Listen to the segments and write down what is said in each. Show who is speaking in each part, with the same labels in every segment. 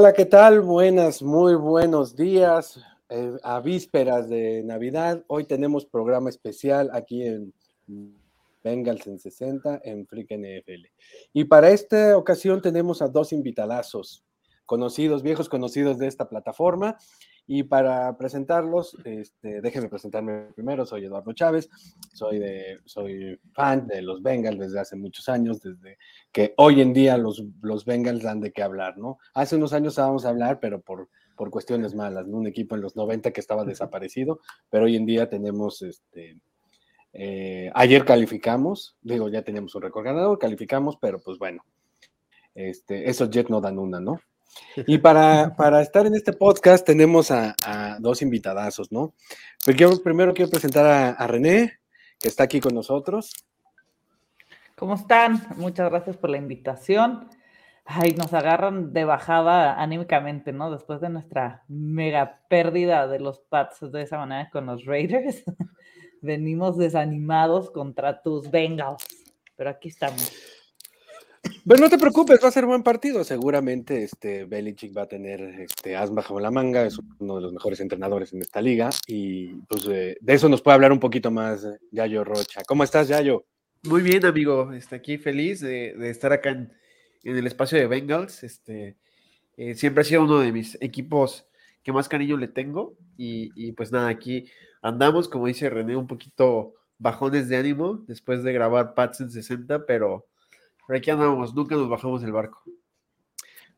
Speaker 1: Hola, ¿qué tal? Buenas, muy buenos días. Eh, a vísperas de Navidad, hoy tenemos programa especial aquí en Bengals en 60 en Flick NFL. Y para esta ocasión tenemos a dos invitadazos, conocidos, viejos conocidos de esta plataforma. Y para presentarlos, este, déjenme presentarme primero, soy Eduardo Chávez, soy, de, soy fan de los Bengals desde hace muchos años, desde que hoy en día los, los Bengals dan de qué hablar, ¿no? Hace unos años estábamos a hablar, pero por, por cuestiones malas, ¿no? Un equipo en los 90 que estaba desaparecido, pero hoy en día tenemos, este, eh, ayer calificamos, digo, ya teníamos un récord ganador, calificamos, pero pues bueno, este, esos Jets no dan una, ¿no? Y para, para estar en este podcast tenemos a, dos invitadazos, ¿no? Pero primero quiero presentar a, René, que está aquí con nosotros.
Speaker 2: ¿Cómo están? Muchas gracias por la invitación. Ay, nos agarran de bajada anímicamente, ¿no? Después de nuestra mega pérdida de los Pats de esa manera con los Raiders. Venimos desanimados contra tus Bengals, pero aquí estamos.
Speaker 1: Pero no te preocupes, va a ser buen partido. Seguramente este Belichick va a tener este as bajo la manga, es uno de los mejores entrenadores en esta liga. Y pues eh, de eso nos puede hablar un poquito más Yayo Rocha. ¿Cómo estás, Yayo?
Speaker 3: Muy bien, amigo. Está aquí feliz de, estar acá en, el espacio de Bengals. Este, eh, siempre ha sido uno de mis equipos que más cariño le tengo. Y, y pues nada, aquí andamos, como dice René, un poquito bajones de ánimo después de grabar Pats en 60, pero por aquí andamos, nunca nos bajamos del barco.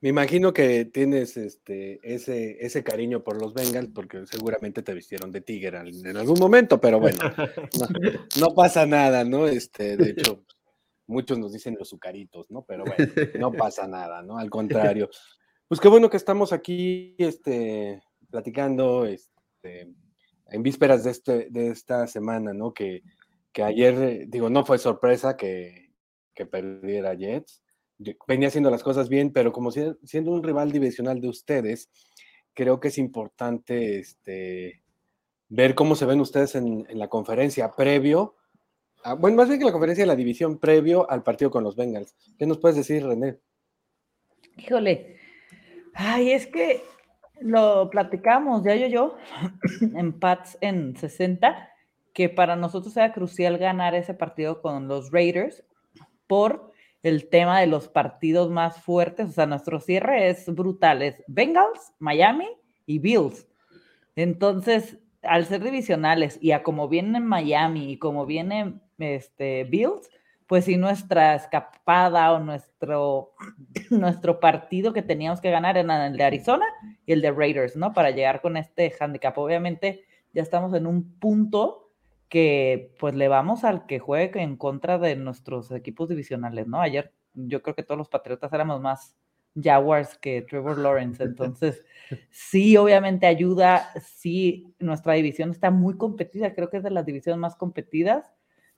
Speaker 1: Me imagino que tienes este, ese, ese cariño por los Bengals porque seguramente te vistieron de tigre en algún momento, pero bueno, no, pasa nada, ¿no? Este, de hecho, muchos nos dicen los sucaritos, ¿no? Pero bueno, no pasa nada, ¿no? Al contrario. Pues qué bueno que estamos aquí este, platicando este, en vísperas de, este, de esta semana, ¿no? Que, que ayer, digo, no fue sorpresa que que perdiera Jets. Venía haciendo las cosas bien, pero como siendo un rival divisional de ustedes, creo que es importante este, ver cómo se ven ustedes en, la conferencia previo, bueno, más bien que la conferencia de la división previo al partido con los Bengals. ¿Qué nos puedes decir, René?
Speaker 2: Híjole, ay, es que lo platicamos ya yo yo en Pats en 60, que para nosotros era crucial ganar ese partido con los Raiders por el tema de los partidos más fuertes. O sea, nuestro cierre es brutal. Es Bengals, Miami y Bills. Entonces, al ser divisionales y a como viene Miami y como viene este, Bills, pues si nuestra escapada o nuestro, nuestro partido que teníamos que ganar era el de Arizona y el de Raiders, ¿no? Para llegar con este handicap. Obviamente ya estamos en un punto que pues le vamos al que juegue en contra de nuestros equipos divisionales, ¿no? Ayer yo creo que todos los Patriotas éramos más Jaguars que Trevor Lawrence, entonces sí, obviamente ayuda, sí, nuestra división está muy competida, creo que es de las divisiones más competidas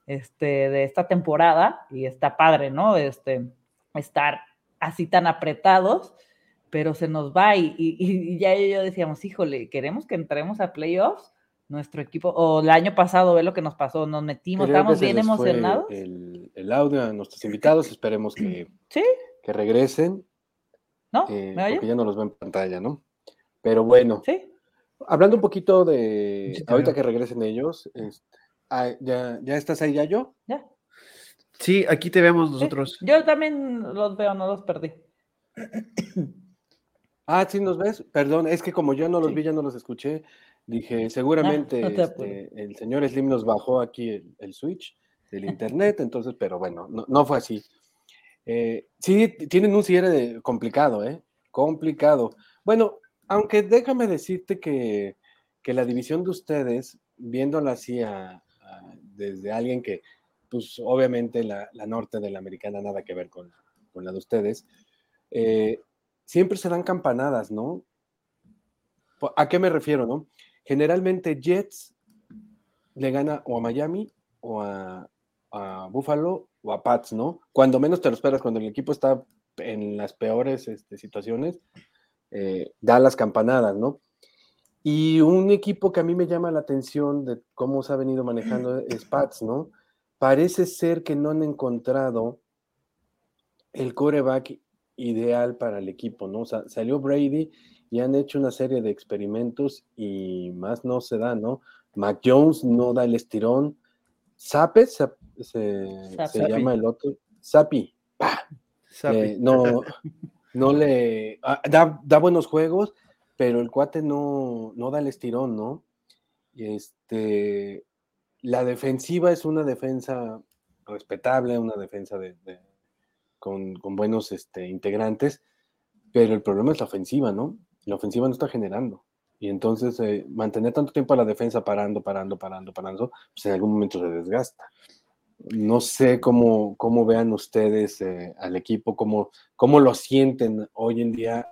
Speaker 2: este, de esta temporada y está padre, ¿no? Este, estar así tan apretados, pero se nos va y, y ya yo decíamos, híjole, queremos que entremos a playoffs nuestro equipo, o el año pasado, ve lo que nos pasó, nos metimos, estamos bien emocionados.
Speaker 1: El, audio a nuestros invitados, esperemos que, que regresen.
Speaker 2: ¿No?
Speaker 1: Eh, porque ya no los ven en pantalla, ¿no? Pero bueno.
Speaker 2: Sí.
Speaker 1: Hablando un poquito de, ahorita que regresen ellos, este, ah, ¿ya, ¿ya estás ahí ya yo?
Speaker 2: Ya.
Speaker 3: Sí, aquí te vemos nosotros.
Speaker 2: Yo también los veo, no los perdí.
Speaker 1: Ah, sí, nos ves. Perdón, es que como yo no los vi, ya no los escuché. Dije, seguramente este, el señor Slim nos bajó aquí el, switch del internet, entonces, pero bueno, no, fue así. Eh, sí, tienen un cierre complicado, ¿eh? Complicado. Bueno, aunque déjame decirte que, la división de ustedes, viéndola así desde alguien que, pues obviamente la, norte de la americana nada que ver con, la de ustedes, eh, siempre se dan campanadas, ¿no? ¿A qué me refiero, no? Generalmente Jets le gana o a Miami o a, Buffalo o a Pats, ¿no? Cuando menos te lo esperas, cuando el equipo está en las peores este, situaciones, eh, da las campanadas, ¿no? Y un equipo que a mí me llama la atención de cómo se ha venido manejando es Pats, ¿no? Parece ser que no han encontrado el coreback ideal para el equipo, ¿no? O sea, salió Brady y han hecho una serie de experimentos y más no se da, ¿no? Mac Jones no da el estirón. Sape se, llama el otro. Sapi. Eh, no, no le. Ah, da, da, buenos juegos, pero el cuate no, no da el estirón, ¿no? Este, la defensiva es una defensa respetable, una defensa de, con, buenos este, integrantes, pero el problema es la ofensiva, ¿no? La ofensiva no está generando. Y entonces eh, mantener tanto tiempo a la defensa parando, parando, parando, parando, pues en algún momento se desgasta. No sé cómo, cómo vean ustedes eh, al equipo, cómo, cómo lo sienten hoy en día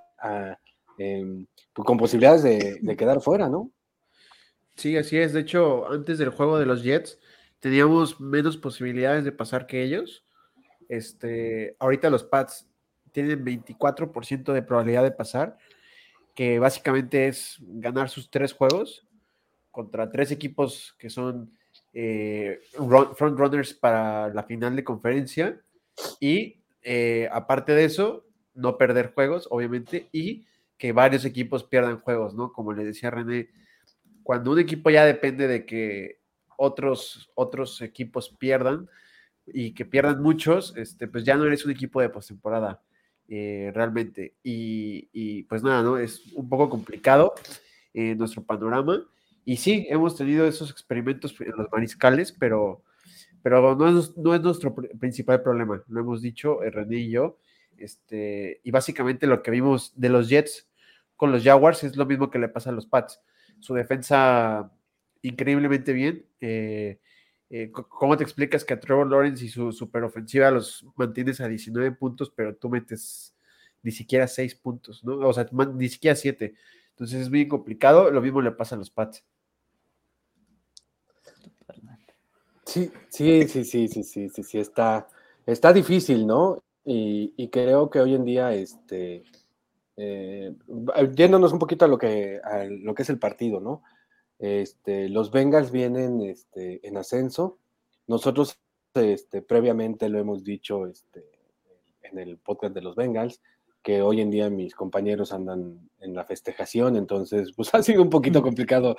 Speaker 1: em, pues con posibilidades de, de quedar fuera, ¿no?
Speaker 3: Sí, así es. De hecho, antes del juego de los Jets, teníamos menos posibilidades de pasar que ellos. Este, ahorita los Pats tienen 24% de probabilidad de pasar, que básicamente es ganar sus tres juegos contra tres equipos que son eh, front runners para la final de conferencia y eh, aparte de eso, no perder juegos, obviamente, y que varios equipos pierdan juegos, ¿no? Como le decía René, cuando un equipo ya depende de que otros, otros equipos pierdan y que pierdan muchos, este, pues ya no eres un equipo de postemporada eh, realmente. Y, pues nada, ¿no? Es un poco complicado en nuestro panorama. Y sí, hemos tenido esos experimentos en los mariscales, pero, pero no, es, no es nuestro principal problema. Lo hemos dicho, eh, René y yo. Este, y básicamente lo que vimos de los Jets con los Jaguars es lo mismo que le pasa a los Pats. Su defensa increíblemente bien. Eh, eh, ¿Cómo te explicas que a Trevor Lawrence y su superofensiva los mantienes a 19 puntos, pero tú metes ni siquiera 6 puntos, ¿no? O sea, ni siquiera 7. Entonces es muy complicado. Lo mismo le pasa a los Pats.
Speaker 1: Sí, sí, sí, sí, sí, sí, sí, sí, está, está difícil, ¿no? Y, creo que hoy en día, este, eh, yéndonos un poquito a lo que, a lo que es el partido, ¿no? Este, los Bengals vienen este, en ascenso. Nosotros este, previamente lo hemos dicho este, en el podcast de los Bengals, que hoy en día mis compañeros andan en la festejación, entonces pues ha sido un poquito complicado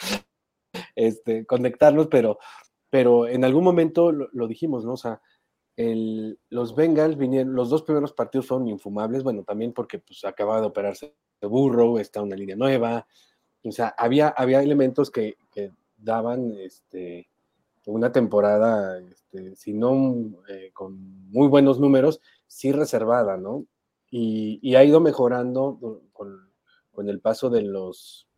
Speaker 1: este, conectarlos, pero, pero en algún momento lo, dijimos, ¿no? O sea, los Bengals vinieron, los dos primeros partidos son infumables, bueno, también porque pues acababa de operarse de burro, está una línea nueva, o sea, había, había elementos que, daban este, una temporada, este, si no eh, con muy buenos números, sí reservada, ¿no? Y, ha ido mejorando con, el paso de los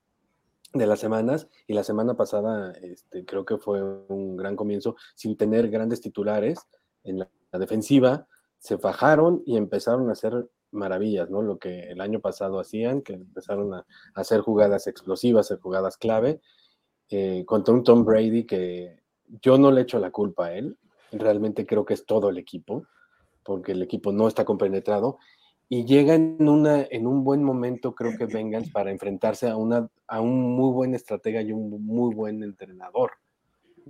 Speaker 1: de las semanas y la semana pasada este, creo que fue un gran comienzo sin tener grandes titulares en la, la defensiva se fajaron y empezaron a hacer maravillas, ¿no? Lo que el año pasado hacían, que empezaron a, hacer jugadas explosivas, hacer jugadas clave, eh, contra un Tom Brady que yo no le echo la culpa a él, realmente creo que es todo el equipo, porque el equipo no está compenetrado, y llega en, una, en un buen momento, creo que vengan para enfrentarse a, una, a un muy buen estratega y un muy buen entrenador,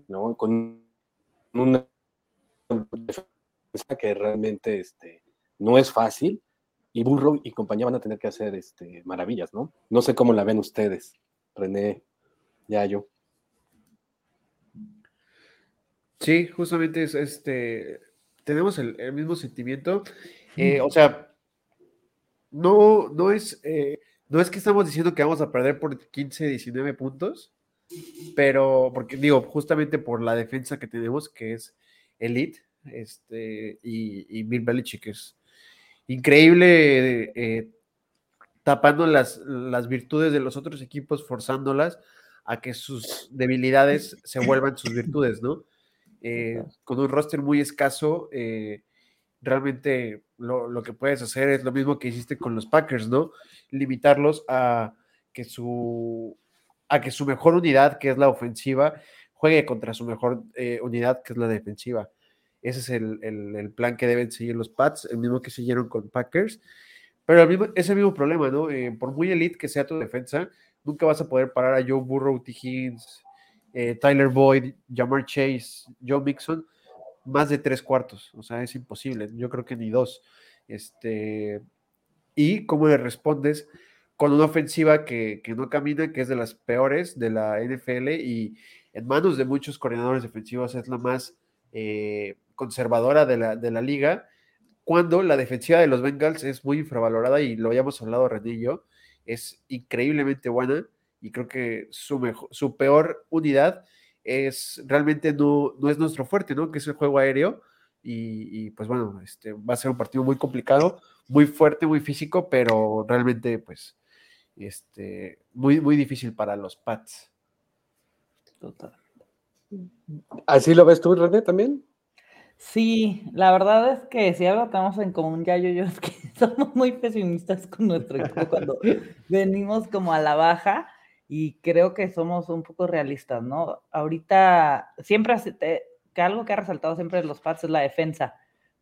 Speaker 1: ¿no? Con una que realmente este, no es fácil, y Burro y compañía van a tener que hacer este, maravillas, ¿no? No sé cómo la ven ustedes, René, ya yo.
Speaker 3: Sí, justamente es este, tenemos el, mismo sentimiento. Eh, o sea, no, no es, eh, no es que estamos diciendo que vamos a perder por 15, 19 puntos, pero porque digo, justamente por la defensa que tenemos, que es elite, este, y, y Bill Belichick es increíble eh, tapando las, las virtudes de los otros equipos, forzándolas a que sus debilidades se vuelvan sus virtudes, ¿no? Eh, con un roster muy escaso, eh, realmente lo, que puedes hacer es lo mismo que hiciste con los Packers, ¿no? Limitarlos a que su, a que su mejor unidad, que es la ofensiva, juegue contra su mejor unidad, que es la defensiva. Ese es el, plan que deben seguir los Pats, el mismo que siguieron con Packers. Pero el mismo, es el mismo problema, ¿no? Eh, por muy elite que sea tu defensa, nunca vas a poder parar a Joe Burrow, T. Higgins, eh, Tyler Boyd, Jamar Chase, Joe Mixon, más de tres cuartos. O sea, es imposible. Yo creo que ni dos. Este, y cómo le respondes con una ofensiva que, no camina, que es de las peores de la NFL y en manos de muchos coordinadores defensivos es la más eh, conservadora de la, de la liga, cuando la defensiva de los Bengals es muy infravalorada y lo habíamos hablado René y yo, es increíblemente buena y creo que su, mejor, su peor unidad es realmente no, no es nuestro fuerte, ¿no? Que es el juego aéreo y, pues bueno, este, va a ser un partido muy complicado, muy fuerte, muy físico, pero realmente pues este, muy, muy difícil para los Pats.
Speaker 1: Total. ¿Así lo ves tú, René, también?
Speaker 2: Sí, la verdad es que si algo tenemos en común ya yo, yo es que somos muy pesimistas con nuestro equipo cuando venimos como a la baja y creo que somos un poco realistas, ¿no? Ahorita siempre que algo que ha resaltado siempre en los Pats es la defensa,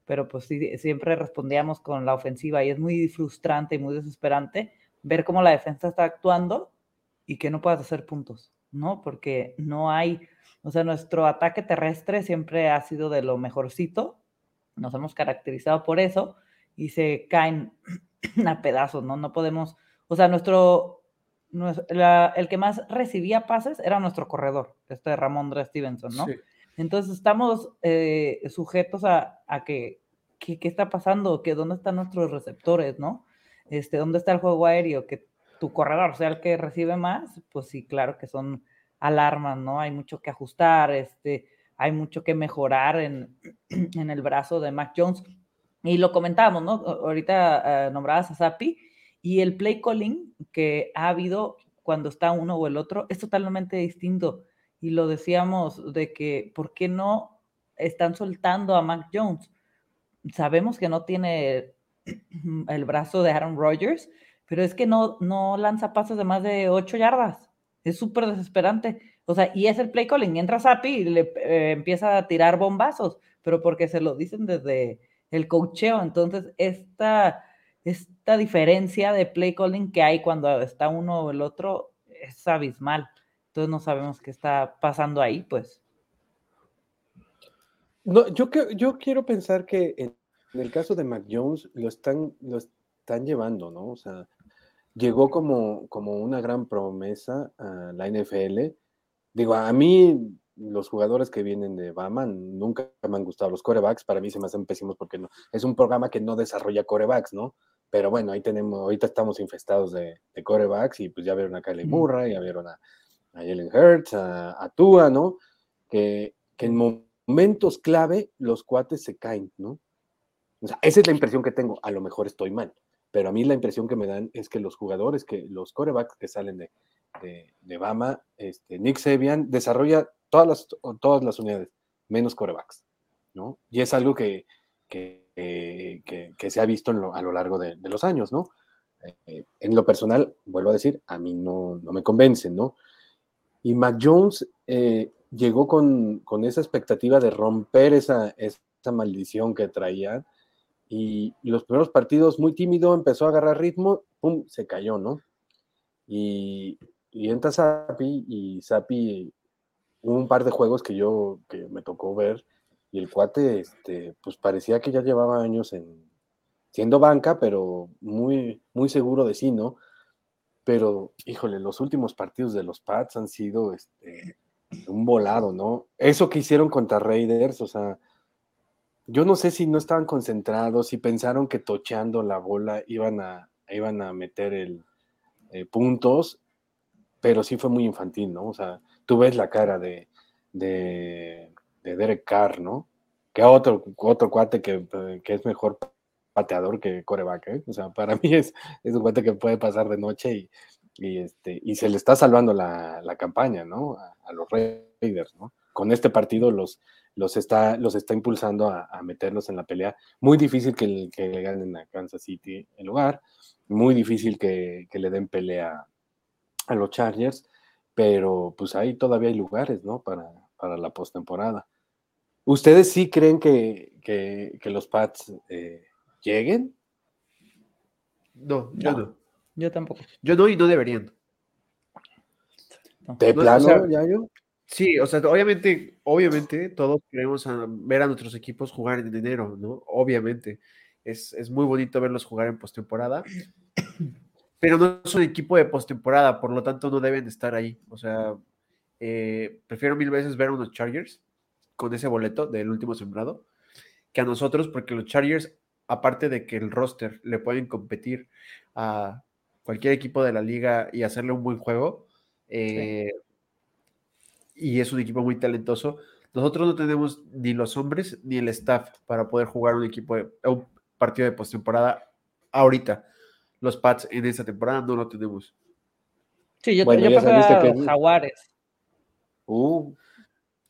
Speaker 2: pero pues sí, siempre respondíamos con la ofensiva y es muy frustrante y muy desesperante ver cómo la defensa está actuando y que no puedas hacer puntos, ¿no? Porque no hay, o sea, nuestro ataque terrestre siempre ha sido de lo mejorcito, nos hemos caracterizado por eso y se caen a pedazos, ¿no? No podemos, o sea, nuestro, el que más recibía pases era nuestro corredor, este de Ramón Stevenson, ¿no? Entonces estamos eh, sujetos a, que, ¿qué está pasando? que ¿Dónde están nuestros receptores, no? Este, ¿Dónde está el juego aéreo? Que tu corredor sea el que recibe más, pues sí, claro que son alarmas, ¿no? Hay mucho que ajustar, este, hay mucho que mejorar en, en el brazo de Mac Jones. Y lo comentábamos, ¿no? Ahorita uh, nombrabas a Zappi y el play calling que ha habido cuando está uno o el otro es totalmente distinto. Y lo decíamos de que, ¿por qué no están soltando a Mac Jones? Sabemos que no tiene el brazo de Aaron Rodgers, pero es que no, no lanza pasos de más de 8 yardas. Es súper desesperante. O sea, y es el play calling. Entra Sapi y le eh, empieza a tirar bombazos, pero porque se lo dicen desde el cocheo. Entonces, esta, esta diferencia de play calling que hay cuando está uno o el otro es abismal. Entonces, no sabemos qué está pasando ahí, pues.
Speaker 1: No, yo, yo quiero pensar que en el caso de Mac Jones lo están, lo están llevando, ¿no? O sea, llegó como, como una gran promesa a la NFL. Digo, a mí los jugadores que vienen de Bama nunca me han gustado. Los corebacks para mí se me hacen pésimos porque no, es un programa que no desarrolla corebacks, ¿no? Pero bueno, ahí tenemos, ahorita estamos infestados de, de corebacks y pues ya vieron a Kyle Murray, ya vieron a, a Jalen Hurts, a, a, Tua, ¿no? Que, que en momentos clave los cuates se caen, ¿no? esa es la impresión que tengo. A lo mejor estoy mal, pero a mí la impresión que me dan es que los jugadores, que los corebacks que salen de, de, Bama, este, Nick Sebian desarrolla todas las, todas las unidades, menos corebacks, ¿no? Y es algo que, que, que, se ha visto a lo largo de, los años, ¿no? Eh, en lo personal, vuelvo a decir, a mí no, no me convencen, ¿no? Y Mac Jones eh, llegó con, con, esa expectativa de romper esa, esa maldición que traía y los primeros partidos muy tímido, empezó a agarrar ritmo, pum, se cayó, ¿no? Y, y entra Sapi y Sapi, un par de juegos que yo, que me tocó ver, y el cuate, este, pues parecía que ya llevaba años en, siendo banca, pero muy, muy seguro de sí, ¿no? Pero, híjole, los últimos partidos de los Pats han sido este, un volado, ¿no? Eso que hicieron contra Raiders, o sea, yo no sé si no estaban concentrados, si pensaron que tocheando la bola iban a, iban a meter el eh, puntos, pero sí fue muy infantil, ¿no? O sea, tú ves la cara de, de, Derek Carr, ¿no? Que otro, otro cuate que, es mejor pateador que coreback, ¿eh? O sea, para mí es, es un cuate que puede pasar de noche y, este, y se le está salvando la, campaña, ¿no? A, los Raiders, ¿no? Con este partido los, los está, los está impulsando a, meterlos en la pelea. Muy difícil que, que, le ganen a Kansas City el lugar, muy difícil que, le den pelea a los Chargers, pero pues ahí todavía hay lugares, ¿no? Para, para la postemporada. ¿Ustedes sí creen que, los Pats eh, lleguen?
Speaker 3: No, yo no.
Speaker 2: Yo tampoco.
Speaker 3: Yo no y no deberían.
Speaker 1: ¿De plano, ya yo?
Speaker 3: Sí, o sea, obviamente, obviamente todos queremos ver a nuestros equipos jugar en enero, ¿no? Obviamente. Es, es muy bonito verlos jugar en postemporada. Pero no es un equipo de postemporada, por lo tanto no deben estar ahí. O sea, eh, prefiero mil veces ver a unos Chargers con ese boleto del último sembrado que a nosotros, porque los Chargers, aparte de que el roster le pueden competir a cualquier equipo de la liga y hacerle un buen juego, eh, y es un equipo muy talentoso, nosotros no tenemos ni los hombres ni el staff para poder jugar un equipo de, un partido de postemporada ahorita. Los Pats en esta temporada no lo tenemos.
Speaker 2: Sí, yo, bueno, yo a los Jaguares.
Speaker 1: Uh,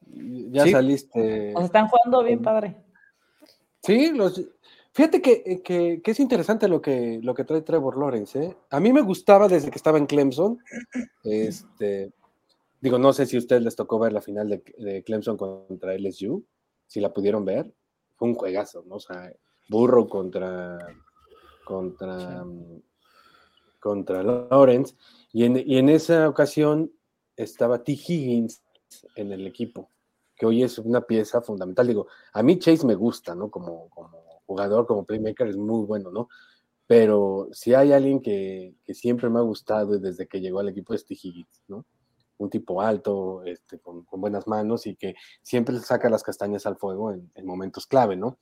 Speaker 1: ya saliste.
Speaker 2: Nos están jugando bien, padre.
Speaker 1: Sí, los, fíjate que, que, que, es interesante lo que, lo que trae Trevor Lawrence. ¿eh? A mí me gustaba desde que estaba en Clemson. Este, digo, no sé si a ustedes les tocó ver la final de, de, Clemson contra LSU, si la pudieron ver. Fue un juegazo, ¿no? O sea, burro contra, contra, contra Lawrence. Y en, y en esa ocasión estaba T. Higgins en el equipo que hoy es una pieza fundamental. Digo, a mí Chase me gusta, ¿no? Como, como jugador, como playmaker, es muy bueno, ¿no? Pero si hay alguien que, que siempre me ha gustado desde que llegó al equipo es T. Higgins, ¿no? Un tipo alto, este, con, con, buenas manos y que siempre saca las castañas al fuego en, en momentos clave, ¿no?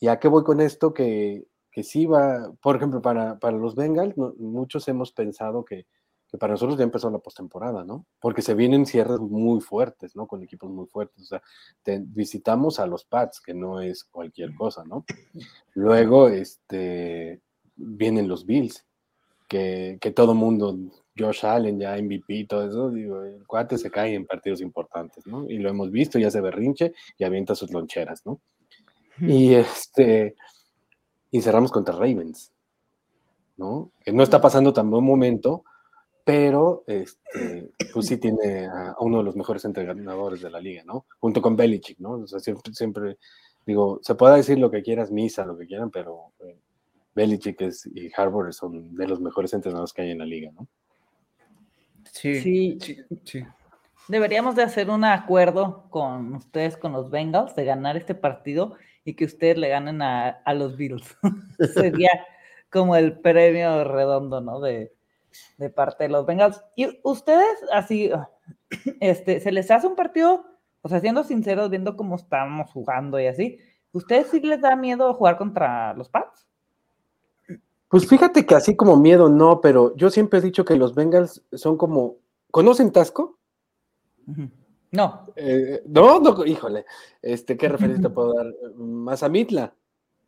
Speaker 1: ¿Y a qué voy con esto? Que, que sí va, por ejemplo, para, para los Bengals, ¿no? muchos hemos pensado que, que para nosotros ya empezó la postemporada, ¿no? Porque se vienen cierres muy fuertes, ¿no? Con equipos muy fuertes. O sea, visitamos a los Pats, que no es cualquier cosa, ¿no? Luego, este, vienen los Bills, que, que todo mundo, Josh Allen, ya MVP, todo eso, digo, el cuate se cae en partidos importantes, ¿no? Y lo hemos visto, ya se berrinche y avienta sus loncheras, ¿no? Y este, y cerramos contra Ravens, ¿no? Que no está pasando tan buen momento, pero este, pues sí tiene a, uno de los mejores entrenadores de la liga, ¿no? Junto con Belichick, ¿no? O sea, siempre, siempre digo, se puede decir lo que quieras, misa, lo que quieran, pero eh, Belichick es, y Harvard son de los mejores entrenadores que hay en la liga, ¿no?
Speaker 2: Sí, sí, sí, Deberíamos de hacer un acuerdo con ustedes, con los Bengals, de ganar este partido y que ustedes le ganen a, a los Bills. Sería como el premio redondo, ¿no? De, de parte de los Bengals. Y ustedes, así, este, se les hace un partido, o sea, siendo sinceros, viendo cómo estamos jugando y así, ¿ustedes sí les da miedo jugar contra los Pats?
Speaker 1: Pues fíjate que así como miedo no, pero yo siempre he dicho que los Bengals son como, ¿conocen Tasco?
Speaker 2: No.
Speaker 1: Eh, no, no, híjole, este, ¿qué referencia te puedo dar? Mazamitla.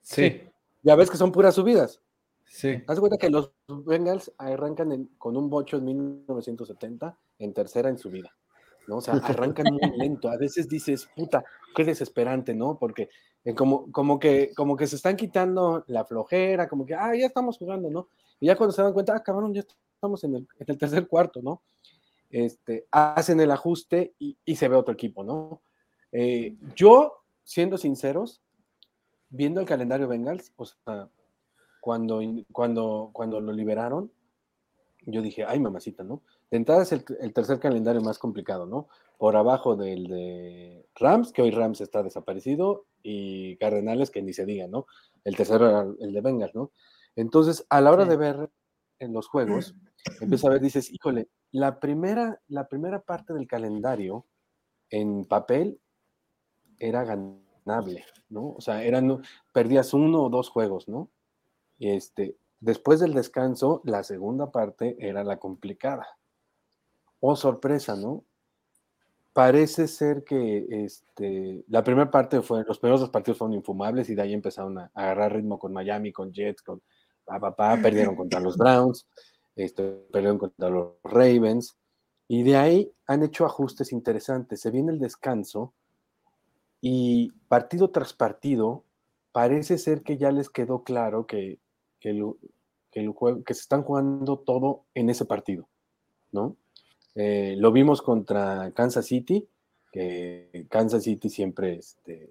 Speaker 3: Sí.
Speaker 1: Ya ves que son puras subidas.
Speaker 3: Sí.
Speaker 1: Haz cuenta que los Bengals arrancan con un bocho en 1970 en tercera en su vida, ¿no? O sea, arrancan muy lento. A veces dices, puta, qué desesperante, ¿no? Porque eh, como, como, que, como que se están quitando la flojera, como que, ah, ya estamos jugando, ¿no? Y ya cuando se dan cuenta, ah, cabrón, ya estamos en el, tercer cuarto, ¿no? Este, hacen el ajuste y, y se ve otro equipo, ¿no? Eh, yo, siendo sinceros, viendo el calendario Bengals, o sea, cuando, cuando, cuando lo liberaron, yo dije, ay, mamacita, ¿no? De entrada es el, tercer calendario más complicado, ¿no? Por abajo del de Rams, que hoy Rams está desaparecido, y Cardenales, que ni se diga, ¿no? El tercero el de Bengals, ¿no? Entonces, a la hora de ver en los juegos, empieza a ver, dices, híjole, la primera, la primera parte del calendario en papel era ganable, ¿no? O sea, eran, perdías uno o dos juegos, ¿no? Este, después del descanso, la segunda parte era la complicada. Oh, sorpresa, ¿no? Parece ser que este, la primera parte fue, los primeros dos partidos fueron infumables y de ahí empezaron a, agarrar ritmo con Miami, con Jets, con papá, perdieron contra los Browns, este, perdieron contra los Ravens y de ahí han hecho ajustes interesantes. Se viene el descanso y partido tras partido parece ser que ya les quedó claro que el, que se están jugando todo en ese partido, ¿no? Eh, lo vimos contra Kansas City, que Kansas City siempre, este,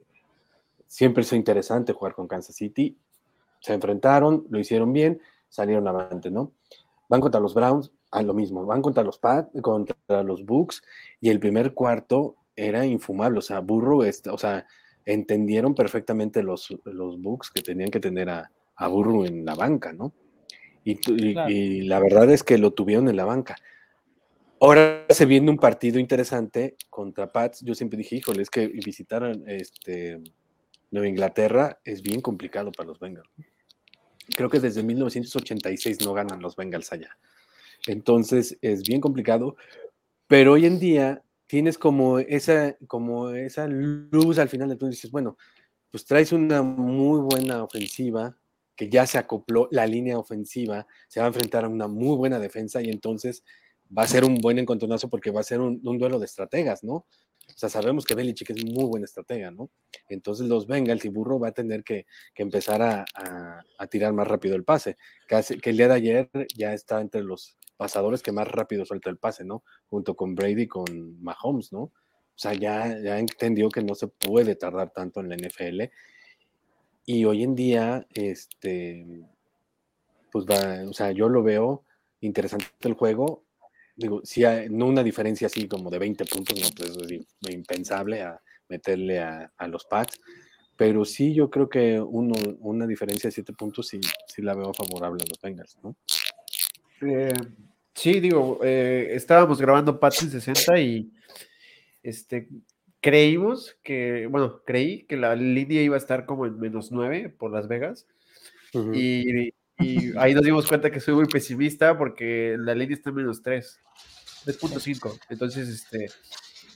Speaker 1: siempre es interesante jugar con Kansas City. Se enfrentaron, lo hicieron bien, salieron avante, ¿no? Van contra los Browns, a lo mismo, van contra los Pats, contra los Bucks, y el primer cuarto era infumable, o sea, burro, este, o sea, entendieron perfectamente los, los bugs que tenían que tener a, a Burrow en la banca, ¿no? Y, y, la verdad es que lo tuvieron en la banca. Ahora se viene un partido interesante contra Pats. Yo siempre dije, híjole, es que visitar este, Nueva Inglaterra es bien complicado para los Bengals. Creo que desde 1986 no ganan los Bengals allá. Entonces es bien complicado, pero hoy en día tienes como esa, como esa luz al final tú dices, bueno, pues traes una muy buena ofensiva que ya se acopló la línea ofensiva, se va a enfrentar a una muy buena defensa y entonces va a ser un buen encontronazo porque va a ser un, duelo de estrategas, ¿no? O sea, sabemos que Belichick es muy buena estratega, ¿no? Entonces los Bengals y Burro va a tener que, empezar a, tirar más rápido el pase. Que, que, el día de ayer ya está entre los pasadores que más rápido suelta el pase, ¿no? Junto con Brady y con Mahomes, ¿no? O sea, ya, ya entendió que no se puede tardar tanto en la NFL. Y hoy en día, este, pues va, o sea, yo lo veo interesante el juego digo, si hay, no una diferencia así como de 20 puntos, no, pues es impensable a meterle a, los Pats, pero sí yo creo que uno, una diferencia de 7 puntos sí, sí la veo favorable a los Bengals, ¿no?
Speaker 3: Eh, sí, digo, eh, estábamos grabando Pats en 60 y este, creímos que, bueno, creí que la línea iba a estar como en menos 9 por Las Vegas. y, y, ahí nos dimos cuenta que soy muy pesimista porque la línea está en menos 3. 3.5. Entonces, este,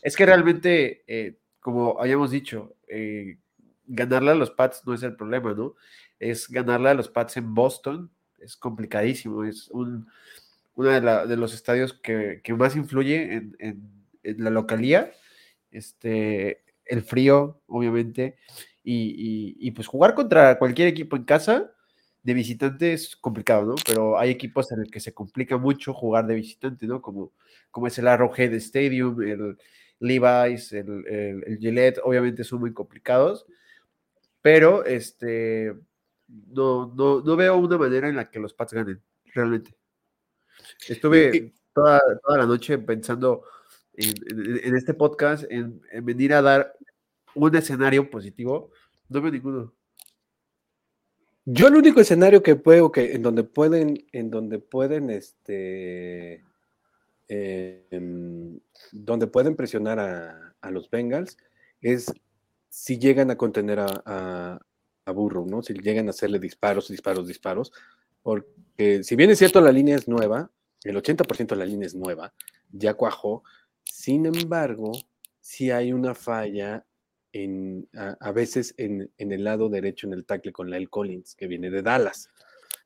Speaker 3: es que realmente, eh, como habíamos dicho, eh, ganarle a los Pats no es el problema, ¿no? Es ganarle a los Pats en Boston, es complicadísimo, es un, uno de, los estadios que, más influye en, la localía, este, el frío, obviamente, y, y, pues jugar contra cualquier equipo en casa de visitante es complicado, ¿no? Pero hay equipos en el que se complica mucho jugar de visitante, ¿no? Como, como es el Arrowhead Stadium, el Levi's, el, el, Gillette, obviamente son muy complicados, pero este, no, no, veo una manera en la que los Pats ganen, realmente. Estuve toda, la noche pensando en, este podcast, en, en venir a dar un escenario positivo, no veo ninguno.
Speaker 1: Yo el único escenario que puedo, que en donde pueden, en donde pueden, este, em, donde pueden presionar a, los Bengals es si llegan a contener a, a, ¿no? Si llegan a hacerle disparos, disparos, disparos, porque si bien es cierto la línea es nueva, el 80% de la línea es nueva, ya cuajó, sin embargo, si hay una falla a, veces en, el lado derecho en el tackle con Lyle Collins, que viene de Dallas,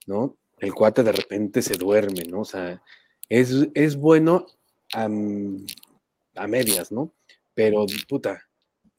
Speaker 1: ¿no? El cuate de repente se duerme, ¿no? O sea, es, es bueno a, a medias, ¿no? Pero, puta,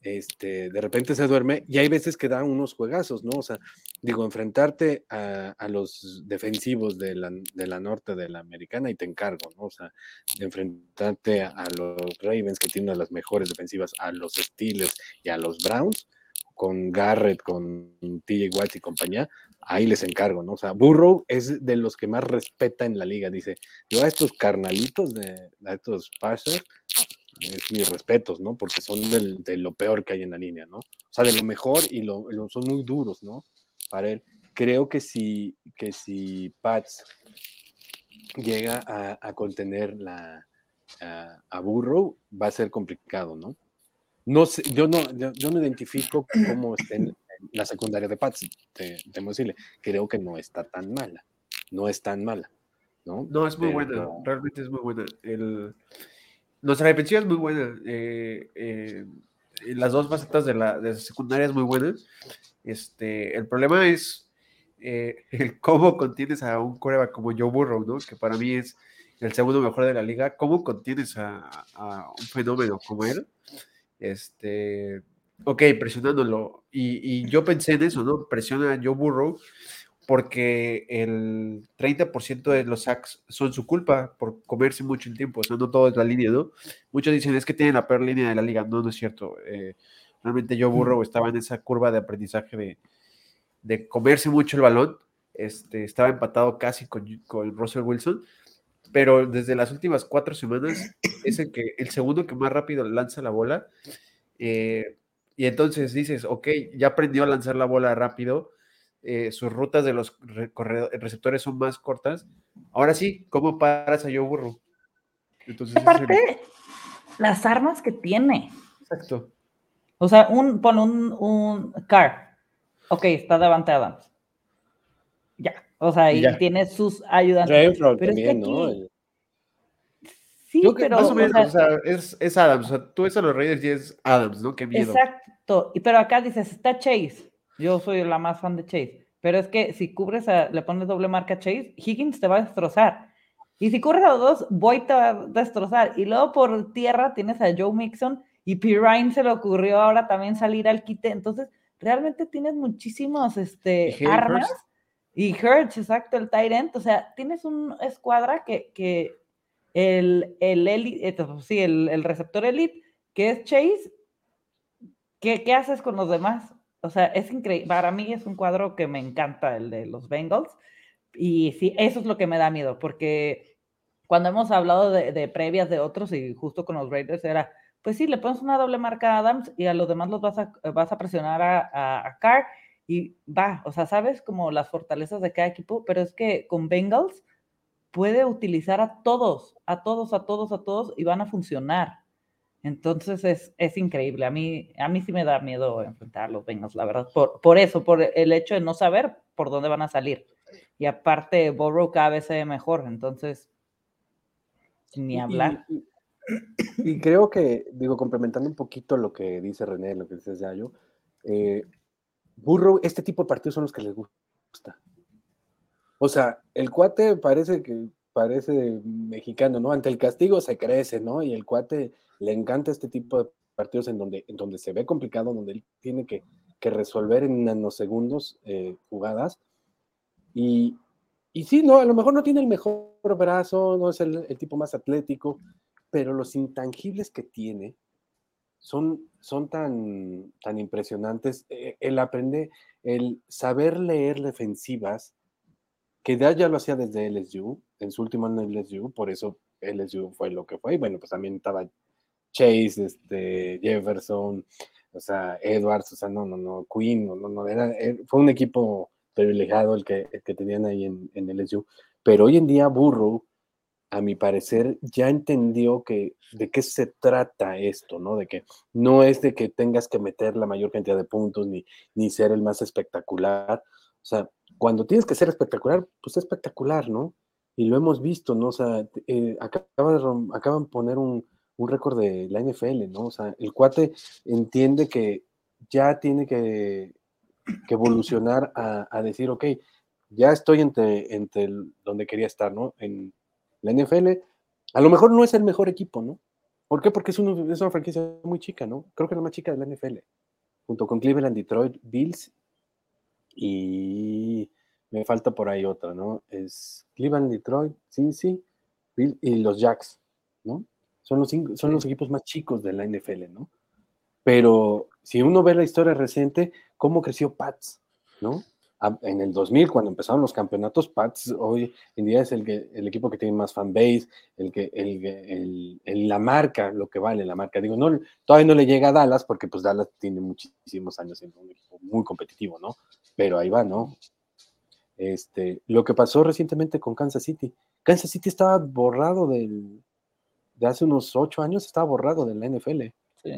Speaker 1: este, de repente se duerme y hay veces que da unos juegazos, ¿no? O sea, digo, enfrentarte a, los defensivos de la, de la, norte de la americana y te encargo, ¿no? O sea, enfrentarte a, los Ravens que tienen las mejores defensivas, a los Steelers y a los Browns, con Garrett, con TJ Watt y compañía, ahí les encargo, ¿no? O sea, Burrow es de los que más respeta en la liga, dice, yo a estos carnalitos de a estos passers es mis respetos, ¿no? Porque son de lo peor que hay en la línea, ¿no? O sea, de lo mejor y lo, son muy duros, ¿no? Para él. Creo que si, que si Pats llega a, contener la, a, Burrow, va a ser complicado, ¿no? No sé, yo no, yo, no identifico cómo está en la secundaria de Pats, te, tengo decirle, creo que no está tan mala, no es tan mala, ¿no?
Speaker 3: No, es muy buena, realmente es muy buena. El, nuestra defensiva es muy buena. Eh, eh, las dos facetas de la, de secundaria es muy buenas. Este, el problema es eh, el cómo contienes a un coreback como Joe Burrow, ¿no? que para mí es el segundo mejor de la liga. ¿Cómo contienes a, un fenómeno como él? Este, ok, presionándolo. Y, y, yo pensé en eso, ¿no? Presiona a Joe Burrow porque el 30% de los sacks son su culpa por comerse mucho el tiempo, o sea, no todo es la línea, ¿no? Muchos dicen, es que tienen la peor línea de la liga, no, no es cierto. Eh, realmente yo burro estaba en esa curva de aprendizaje de, comerse mucho el balón, este, estaba empatado casi con, con Russell Wilson, pero desde las últimas cuatro semanas es el, que, el segundo que más rápido lanza la bola. Eh, Y entonces dices, ok, ya aprendió a lanzar la bola rápido, eh, sus rutas de los receptores son más cortas. Ahora sí, ¿cómo paras a Joe Burrow?
Speaker 2: Entonces, Aparte, las armas que tiene.
Speaker 3: Exacto.
Speaker 2: O sea, un, pon un, un car. Ok, está Davante Adams. Ya. O sea, y tiene sus ayudantes. pero también, es que ¿no?
Speaker 3: Sí, pero. Más o menos, o sea, es, es, Adams. O sea, tú ves a los Raiders y es Adams, ¿no? Qué miedo.
Speaker 2: Exacto. Y pero acá dices, está Chase. Yo soy la más fan de Chase. Pero es que si cubres a, le pones doble marca a Chase, Higgins te va a destrozar. Y si cubres a los dos, Boyd te va a destrozar. Y luego por tierra tienes a Joe Mixon y Pirine se le ocurrió ahora también salir al quite. Entonces, realmente tienes muchísimos este, armas. Y Hurts, exacto, el tight O sea, tienes un escuadra que, que el, el, eh, sí, el, el, receptor elite, que es Chase, ¿qué, ¿qué, haces con los demás? O sea, es increíble. Para mí es un cuadro que me encanta, el de los Bengals. Y sí, eso es lo que me da miedo, porque cuando hemos hablado de, previas de otros y justo con los Raiders era, pues sí, le pones una doble marca a Adams y a los demás los vas a, vas a presionar a, a, Carr y va, o sea, sabes como las fortalezas de cada equipo, pero es que con Bengals puede utilizar a todos, a todos, a todos, a todos y van a funcionar. Entonces es, es increíble. A mí, a mí sí me da miedo enfrentar a los Bengals, la verdad, por, por eso, por el hecho de no saber por dónde van a salir. Y aparte, Burrow cada vez se ve mejor, entonces, ni hablar.
Speaker 1: Y, creo que, digo, complementando un poquito lo que dice René, lo que dice Yayo, eh, Burrow, este tipo de partidos son los que les gusta. O sea, el cuate parece que parece mexicano, ¿no? Ante el castigo se crece, ¿no? Y el cuate le encanta este tipo de partidos en donde, en donde se ve complicado, donde él tiene que, resolver en nanosegundos eh, jugadas. Y, y sí, no, a lo mejor no tiene el mejor brazo, no es el, tipo más atlético, pero los intangibles que tiene son, son tan, tan impresionantes. Eh, el aprender, el saber leer defensivas, que ya lo hacía desde LSU, en su último año en LSU, por eso LSU fue lo que fue. Y bueno, pues también estaba Chase, este, Jefferson, o sea, Edwards, o sea, no, no, no, Queen, no, no, era, eh, fue un equipo privilegiado el que, que tenían ahí en, en LSU. Pero hoy en día Burrow, a mi parecer, ya entendió que de qué se trata esto, ¿no? De que no es de que tengas que meter la mayor cantidad de puntos ni, ni ser el más espectacular. O sea, cuando tienes que ser espectacular, pues espectacular, ¿no? Y lo hemos visto, ¿no? O sea, eh, acaban, de poner un, récord de la NFL, ¿no? O sea, el cuate entiende que ya tiene que, evolucionar a, decir, ok, ya estoy entre, entre donde quería estar, ¿no? En la NFL, a lo mejor no es el mejor equipo, ¿no? ¿Por qué? Porque es, es una franquicia muy chica, ¿no? Creo que la más chica de la NFL, junto con Cleveland, Detroit, Bills y me falta por ahí otra, ¿no? Es Cleveland, Detroit, sí, sí, y los Jacks, ¿no? Son los, son los equipos más chicos de la NFL, ¿no? Pero si uno ve la historia reciente, ¿cómo creció Pats, ¿no? En el 2000, cuando empezaron los campeonatos, Pats hoy en día es el, que, el equipo que tiene más fanbase, el que, el, el, la marca, lo que vale la marca. Digo, no, todavía no le llega a Dallas porque pues Dallas tiene muchísimos años siendo un equipo muy competitivo, ¿no? Pero ahí va, ¿no? Este, lo que pasó recientemente con Kansas City. Kansas City estaba borrado del, de hace unos ocho años, estaba borrado de la NFL,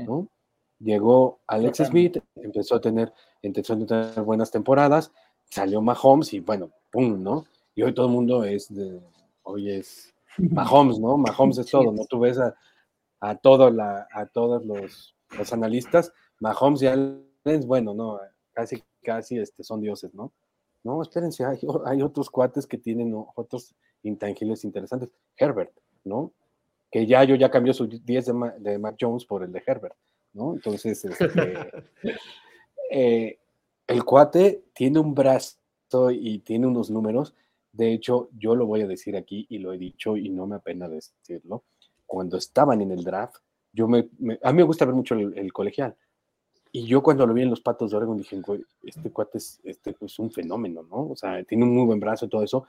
Speaker 1: ¿no? Llegó Alex Smith, empezó a tener, empezó a tener buenas temporadas, salió Mahomes y bueno, pum, ¿no? Y hoy todo el mundo es de, hoy es Mahomes, ¿no? Mahomes es todo, ¿no? Tú ves a, a, todo la, a todos los, los analistas, Mahomes y Allen, bueno, no, casi, casi este, son dioses, ¿no? No, espérense, hay, otros cuates que tienen otros intangibles interesantes. Herbert, ¿no? Que ya yo ya cambió su 10 de, de Mac Jones por el de Herbert, ¿no? Entonces, este, eh, el cuate tiene un brazo y tiene unos números. De hecho, yo lo voy a decir aquí y lo he dicho y no me apena decirlo. Cuando estaban en el draft, yo me, a mí me gusta ver mucho el colegial. Y yo cuando lo vi en los Patos de Oregon dije, este cuate es, este, es un fenómeno, ¿no? O sea, tiene un muy buen brazo y todo eso.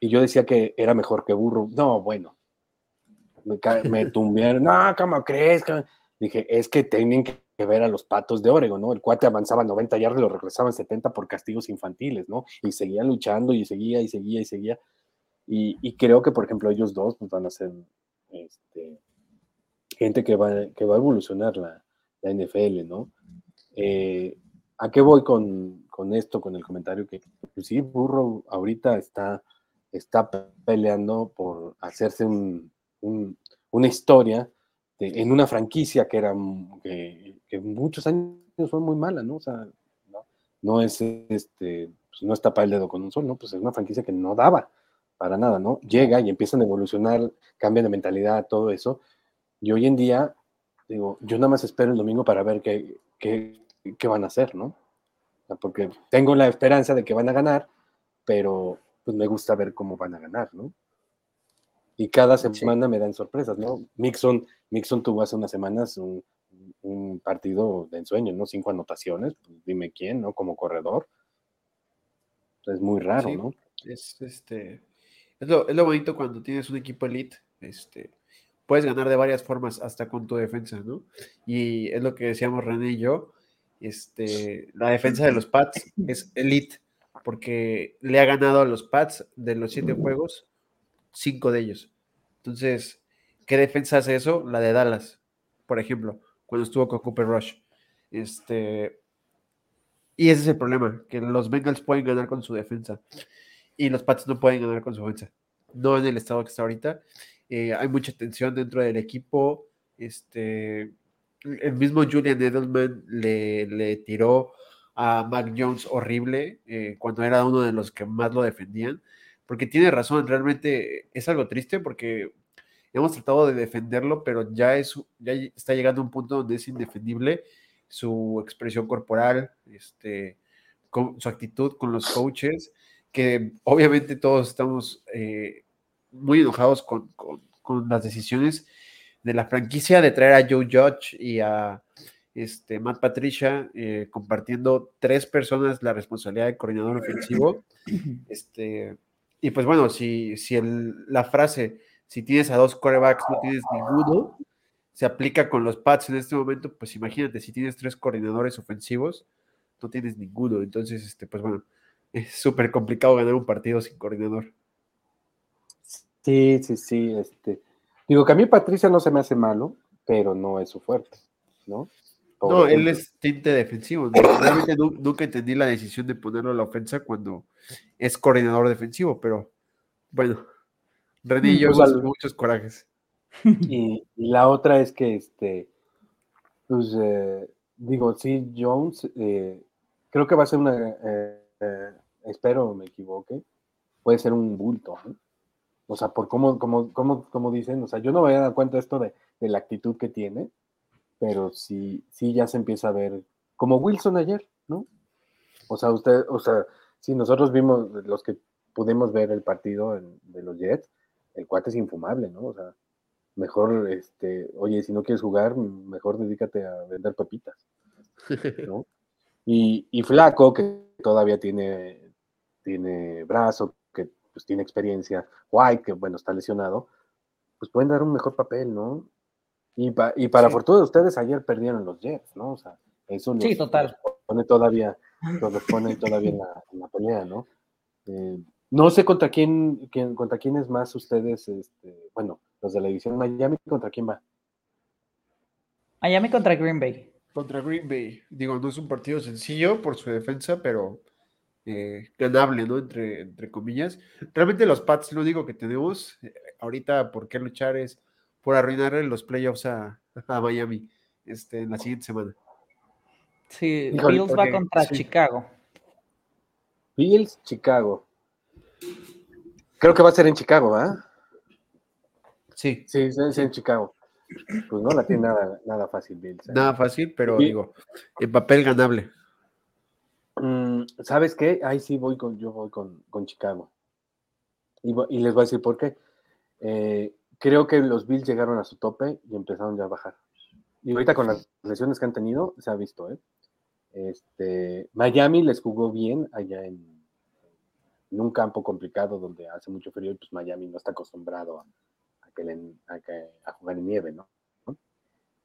Speaker 1: Y yo decía que era mejor que Burro. No, bueno. Me, me no, ¿cómo crees? Dije, es que tienen que ver a los patos de Oregon, ¿no? El cuate avanzaba 90 yardas y lo regresaban 70 por castigos infantiles, ¿no? Y seguía luchando y seguía y seguía y seguía. Y, creo que, por ejemplo, ellos dos pues, van a ser este, gente que va, que va a evolucionar la, NFL, ¿no? Eh, ¿A qué voy con, esto, con el comentario que pues sí, Burro ahorita está, está peleando por hacerse una historia en una franquicia que era que, muchos años fue muy mala, ¿no? O sea, no, es este, pues no está para el dedo con un sol, ¿no? Pues es una franquicia que no daba para nada, ¿no? Llega y empiezan a evolucionar, cambian de mentalidad, todo eso. Y hoy en día, digo, yo nada más espero el domingo para ver qué, qué, qué van a hacer, ¿no? porque tengo la esperanza de que van a ganar, pero pues me gusta ver cómo van a ganar, ¿no? Y cada semana me dan sorpresas, ¿no? Mixon, Mixon tuvo hace unas semanas un, partido de ensueño, ¿no? Cinco anotaciones, pues, dime quién, ¿no? Como corredor. Es muy raro, ¿no?
Speaker 3: Es este. Es lo, es lo, bonito cuando tienes un equipo elite. Este, puedes ganar de varias formas, hasta con tu defensa, ¿no? Y es lo que decíamos René y yo este, la defensa de los Pats es elite, porque le ha ganado a los Pats de los siete juegos, cinco de ellos. Entonces, ¿qué defensa hace eso? La de Dallas, por ejemplo, cuando estuvo con Cooper Rush. Este, y ese es el problema, que los Bengals pueden ganar con su defensa y los Pats no pueden ganar con su defensa. No en el estado que está ahorita. Eh, hay mucha tensión dentro del equipo. Este, el mismo Julian Edelman le, tiró a Mac Jones horrible eh, cuando era uno de los que más lo defendían, porque tiene razón, realmente es algo triste porque hemos tratado de defenderlo, pero ya, es, ya está llegando a un punto donde es indefendible su expresión corporal, este, con, su actitud con los coaches, que obviamente todos estamos eh, muy enojados con, con las decisiones de la franquicia de traer a Joe Judge y a este, Matt Patricia, eh, compartiendo tres personas la responsabilidad de coordinador ofensivo. Este, y pues bueno, si, si la frase, si tienes a dos corebacks, no tienes ninguno, se aplica con los Pats en este momento, pues imagínate, si tienes tres coordinadores ofensivos, no tienes ninguno. Entonces, este, pues bueno, es súper complicado ganar un partido sin coordinador.
Speaker 1: Sí, sí, sí, este Digo que a mí Patricia no se me hace malo, pero no es su fuerte, ¿no?
Speaker 3: No, él es tinte defensivo. Realmente nunca entendí la decisión de ponerlo a la ofensa cuando es coordinador defensivo, pero bueno, René y yo pues muchos corajes.
Speaker 1: Y, la otra es que, este, pues, eh, digo, sí, Jones, eh, creo que va a ser una, eh, espero me equivoque, puede ser un bulto, ¿no? O sea, por cómo, cómo, cómo, cómo dicen, o sea, yo no me había dado cuenta de esto de, la actitud que tiene, pero sí, sí ya se empieza a ver, como Wilson ayer, ¿no? O sea, usted, o sea, si nosotros vimos, los que pudimos ver el partido de los Jets, el cuate es infumable, ¿no? O sea, mejor, este, oye, si no quieres jugar, mejor dedícate a vender papitas, ¿no? Y, y Flaco, que todavía tiene, tiene brazo, pues tiene experiencia, White, que bueno, está lesionado, pues pueden dar un mejor papel, ¿no? Y, y para fortuna de ustedes, ayer perdieron los Jets, ¿no? O sea, eso
Speaker 2: sí, total.
Speaker 1: pone todavía, los pone todavía en la, pelea, ¿no? Eh, no sé contra quién, quién, contra quién es más ustedes, este, bueno, los de la división Miami, ¿contra quién va?
Speaker 2: Miami contra Green Bay.
Speaker 3: Contra Green Bay. Digo, no es un partido sencillo por su defensa, pero eh, ganable, ¿no? Entre, entre comillas. Realmente los Pats, lo único que tenemos eh, ahorita por qué luchar es por arruinar los playoffs a, Miami este, en la siguiente semana.
Speaker 2: Sí, Bills va contra Chicago.
Speaker 1: Bills, Chicago. Creo que va a ser en Chicago, ¿ah?
Speaker 3: Sí.
Speaker 1: Sí, es en Chicago. Pues no la tiene nada, nada fácil, Bills.
Speaker 3: ¿eh? Nada fácil, pero digo, en papel ganable.
Speaker 1: Mm, ¿Sabes qué? Ahí sí voy con, yo voy con, Chicago. Y, les voy a decir por qué. Eh, creo que los Bills llegaron a su tope y empezaron ya a bajar. Y ahorita con las lesiones que han tenido, se ha visto, ¿eh? Este, Miami les jugó bien allá en, un campo complicado donde hace mucho frío y pues Miami no está acostumbrado a, a, jugar en nieve, ¿no?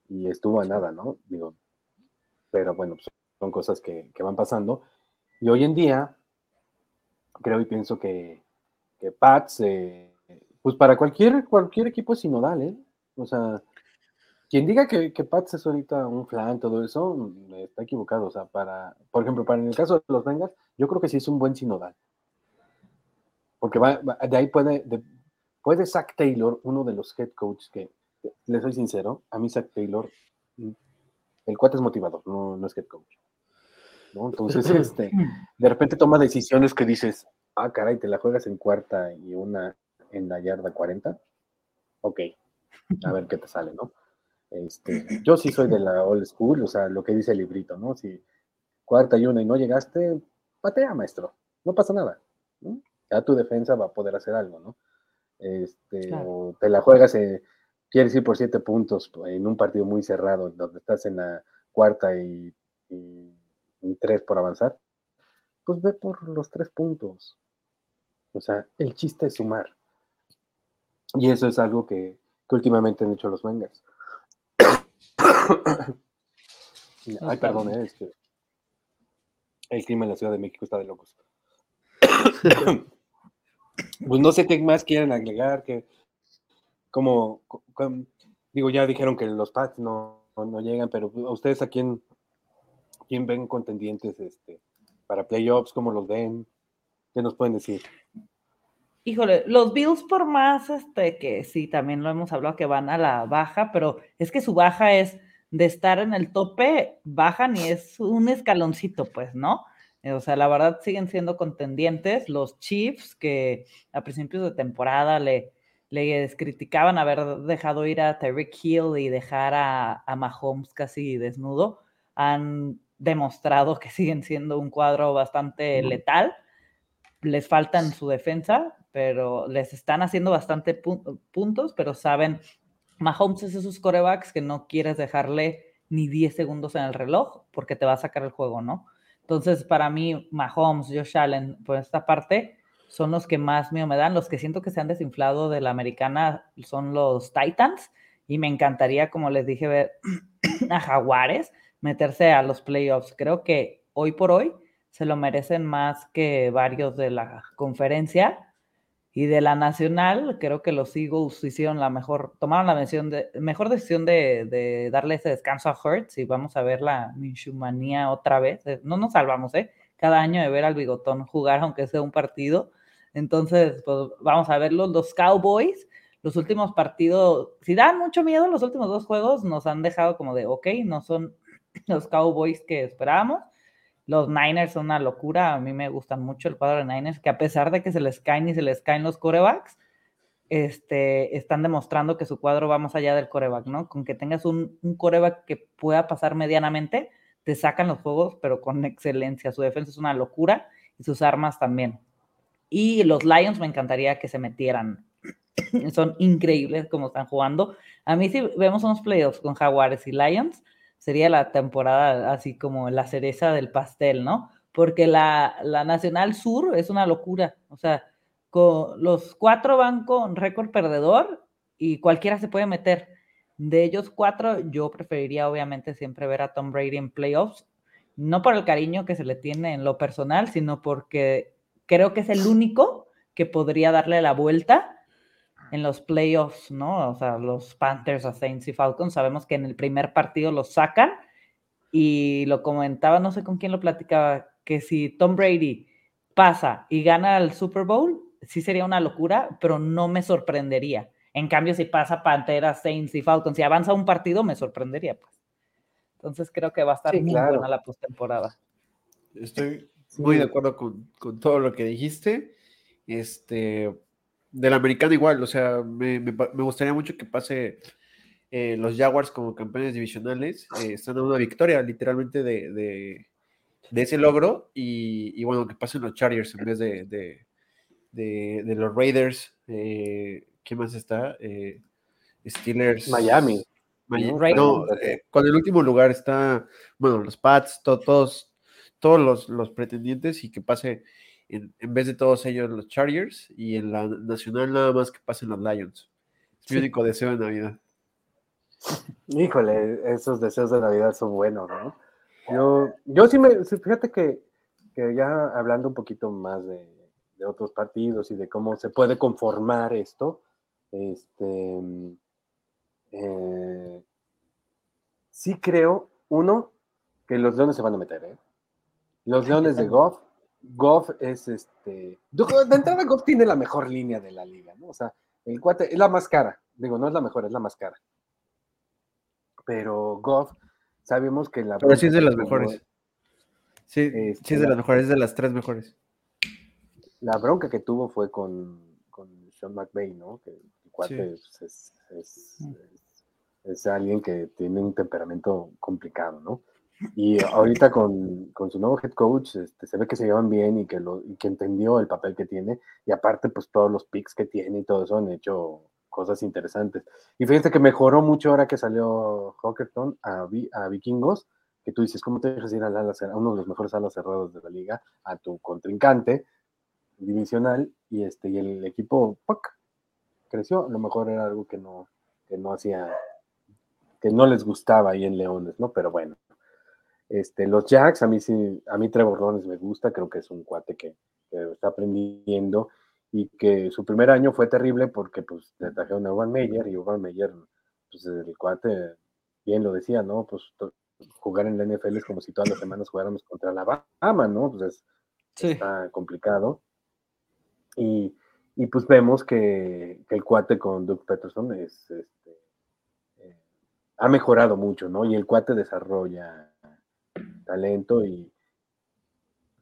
Speaker 1: Y estuvo a nada, ¿no? Digo, pero bueno, pues, son cosas que, van pasando. Y hoy en día, creo y pienso que, que Pats, eh, pues para cualquier, cualquier equipo es sinodal, ¿eh? O sea, quien diga que, que Pats es ahorita un flan, todo eso, mm, está equivocado. O sea, para, por ejemplo, para en el caso de los Bengals, yo creo que sí es un buen sinodal. Porque va, de ahí puede, puede Zach Taylor, uno de los head coaches que, le soy sincero, a mí Zach Taylor, mm, el cuate es motivador, no, no es head coach. Entonces, este, de repente toma decisiones que dices, ah, caray, te la juegas en cuarta y una en la yarda 40. Ok, a ver qué te sale, ¿no? Este, yo sí soy de la old school, o sea, lo que dice el librito, ¿no? Si cuarta y una y no llegaste, patea, maestro, no pasa nada. Ya tu defensa va a poder hacer algo, ¿no? Este, o te la juegas, eh, quieres ir por siete puntos en un partido muy cerrado, donde estás en la cuarta y, tres por avanzar, pues ve por los tres puntos. O sea, el chiste es sumar. Y eso es algo que, últimamente han hecho los Bengals. Ay, perdón, eh, es que el clima en la Ciudad de México está de locos. pues no sé qué más quieren agregar, que como, digo, ya dijeron que los Pats no, no, llegan, pero a ustedes a quién, quién ven contendientes este, para playoffs, cómo los ven, ¿qué nos pueden decir?
Speaker 2: Híjole, los Bills por más este que sí, también lo hemos hablado que van a la baja, pero es que su baja es de estar en el tope, bajan y es un escaloncito, pues, ¿no? Eh, o sea, la verdad siguen siendo contendientes. Los Chiefs, que a principios de temporada le, les criticaban haber dejado ir a Tyreek Hill y dejar a, a Mahomes casi desnudo, han demostrado que siguen siendo un cuadro bastante letal. Les falta en su defensa, pero les están haciendo bastante puntos, pero saben, Mahomes es esos corebacks que no quieres dejarle ni 10 segundos en el reloj porque te va a sacar el juego, ¿no? Entonces, para mí, Mahomes, Josh Allen, por esta parte, son los que más miedo me dan. Los que siento que se han desinflado de la americana son los Titans. Y me encantaría, como les dije, ver a Jaguares meterse a los playoffs. Creo que hoy por hoy se lo merecen más que varios de la conferencia. Y de la nacional, creo que los Eagles hicieron la mejor, tomaron la de, mejor decisión de, darle ese descanso a Hurts y vamos a ver la Minshumanía otra vez. Eh, no nos salvamos, ¿eh? Cada año de ver al bigotón jugar, aunque sea un partido. Entonces, pues vamos a verlo. Los Cowboys, los últimos partidos, si dan mucho miedo, los últimos dos juegos nos han dejado como de, ok, no son los Cowboys que esperábamos los Niners son una locura. A mí me gustan mucho el cuadro de Niners, que a pesar de que se les caen y se les caen los corebacks, este, están demostrando que su cuadro va más allá del coreback, ¿no? Con que tengas un, un coreback que pueda pasar medianamente, te sacan los juegos, pero con excelencia. Su defensa es una locura y sus armas también. Y los Lions me encantaría que se metieran. Son increíbles como están jugando. A mí si vemos unos playoffs con Jaguares y Lions, sería la temporada así como la cereza del pastel, ¿no? Porque la, Nacional Sur es una locura, o sea, los cuatro van con récord perdedor y cualquiera se puede meter. De ellos cuatro, yo preferiría obviamente siempre ver a Tom Brady en playoffs, no por el cariño que se le tiene en lo personal, sino porque creo que es el único que podría darle la vuelta en los playoffs, ¿no? O sea, los Panthers a Saints y Falcons, sabemos que en el primer partido los sacan y lo comentaba, no sé con quién lo platicaba, que si Tom Brady pasa y gana el Super Bowl, sí sería una locura, pero no me sorprendería. En cambio, si pasa Panthers, Saints y Falcons y avanza un partido, me sorprendería, pues. Entonces creo que va a estar muy buena la postemporada.
Speaker 3: Estoy muy de acuerdo con, con todo lo que dijiste. Este, del americano igual, o sea, me, gustaría mucho que pase eh, los Jaguars como campeones divisionales, eh, están a una victoria literalmente de, ese logro y, bueno, que pasen los Chargers en vez de, de los Raiders. Eh, ¿Qué más está? Steelers.
Speaker 1: Miami.
Speaker 3: no, con el último lugar está, bueno, los Pats, todos, todos los, los pretendientes y que pase en, vez de todos ellos los Chargers y en la nacional nada más que pasen los Lions. Es mi único deseo de Navidad.
Speaker 1: Híjole, esos deseos de Navidad son buenos, ¿no? Yo, yo sí me, fíjate que, ya hablando un poquito más de, otros partidos y de cómo se puede conformar esto, este, eh, sí creo, uno, que los Leones se van a meter, ¿eh? Los Leones de Goff, Goff es este, de entrada Goff tiene la mejor línea de la liga, ¿no? O sea, el cuate es la más cara, digo, no es la mejor, es la más cara. Pero Goff sabemos que la...
Speaker 3: Pero sí es de las mejores. Sí, sí es de las mejores, es de las tres mejores.
Speaker 1: La bronca que tuvo fue con, con Sean McVay, ¿no? Que el cuate pues, mm. es, alguien que tiene un temperamento complicado, ¿no? Y ahorita con, su nuevo head coach, este, se ve que se llevan bien y que, lo, que entendió el papel que tiene. Y aparte, pues todos los picks que tiene y todo eso han hecho cosas interesantes. Y fíjate que mejoró mucho ahora que salió Hawkerton a, a Vikingos, que tú dices, ¿cómo te dejas ir a, a uno de los mejores alas cerrados de la liga, a tu contrincante divisional? Y, este, y el equipo creció. A lo mejor era algo que no, que no hacía, que no les gustaba ahí en Leones, ¿no? Pero bueno. Este, los Jacks, a mí sí, a mí Trevor Lawrence me gusta, creo que es un cuate que, que está aprendiendo y que su primer año fue terrible porque pues le trajeron a Van Meyer y Van Meyer, pues el cuate bien lo decía, ¿no? Pues jugar en la NFL es como si todas las semanas jugáramos contra la Bahama, ¿no? Pues está complicado. Y, y, pues vemos que, que, el cuate con Doug Peterson es, este, eh, ha mejorado mucho, ¿no? Y el cuate desarrolla talento y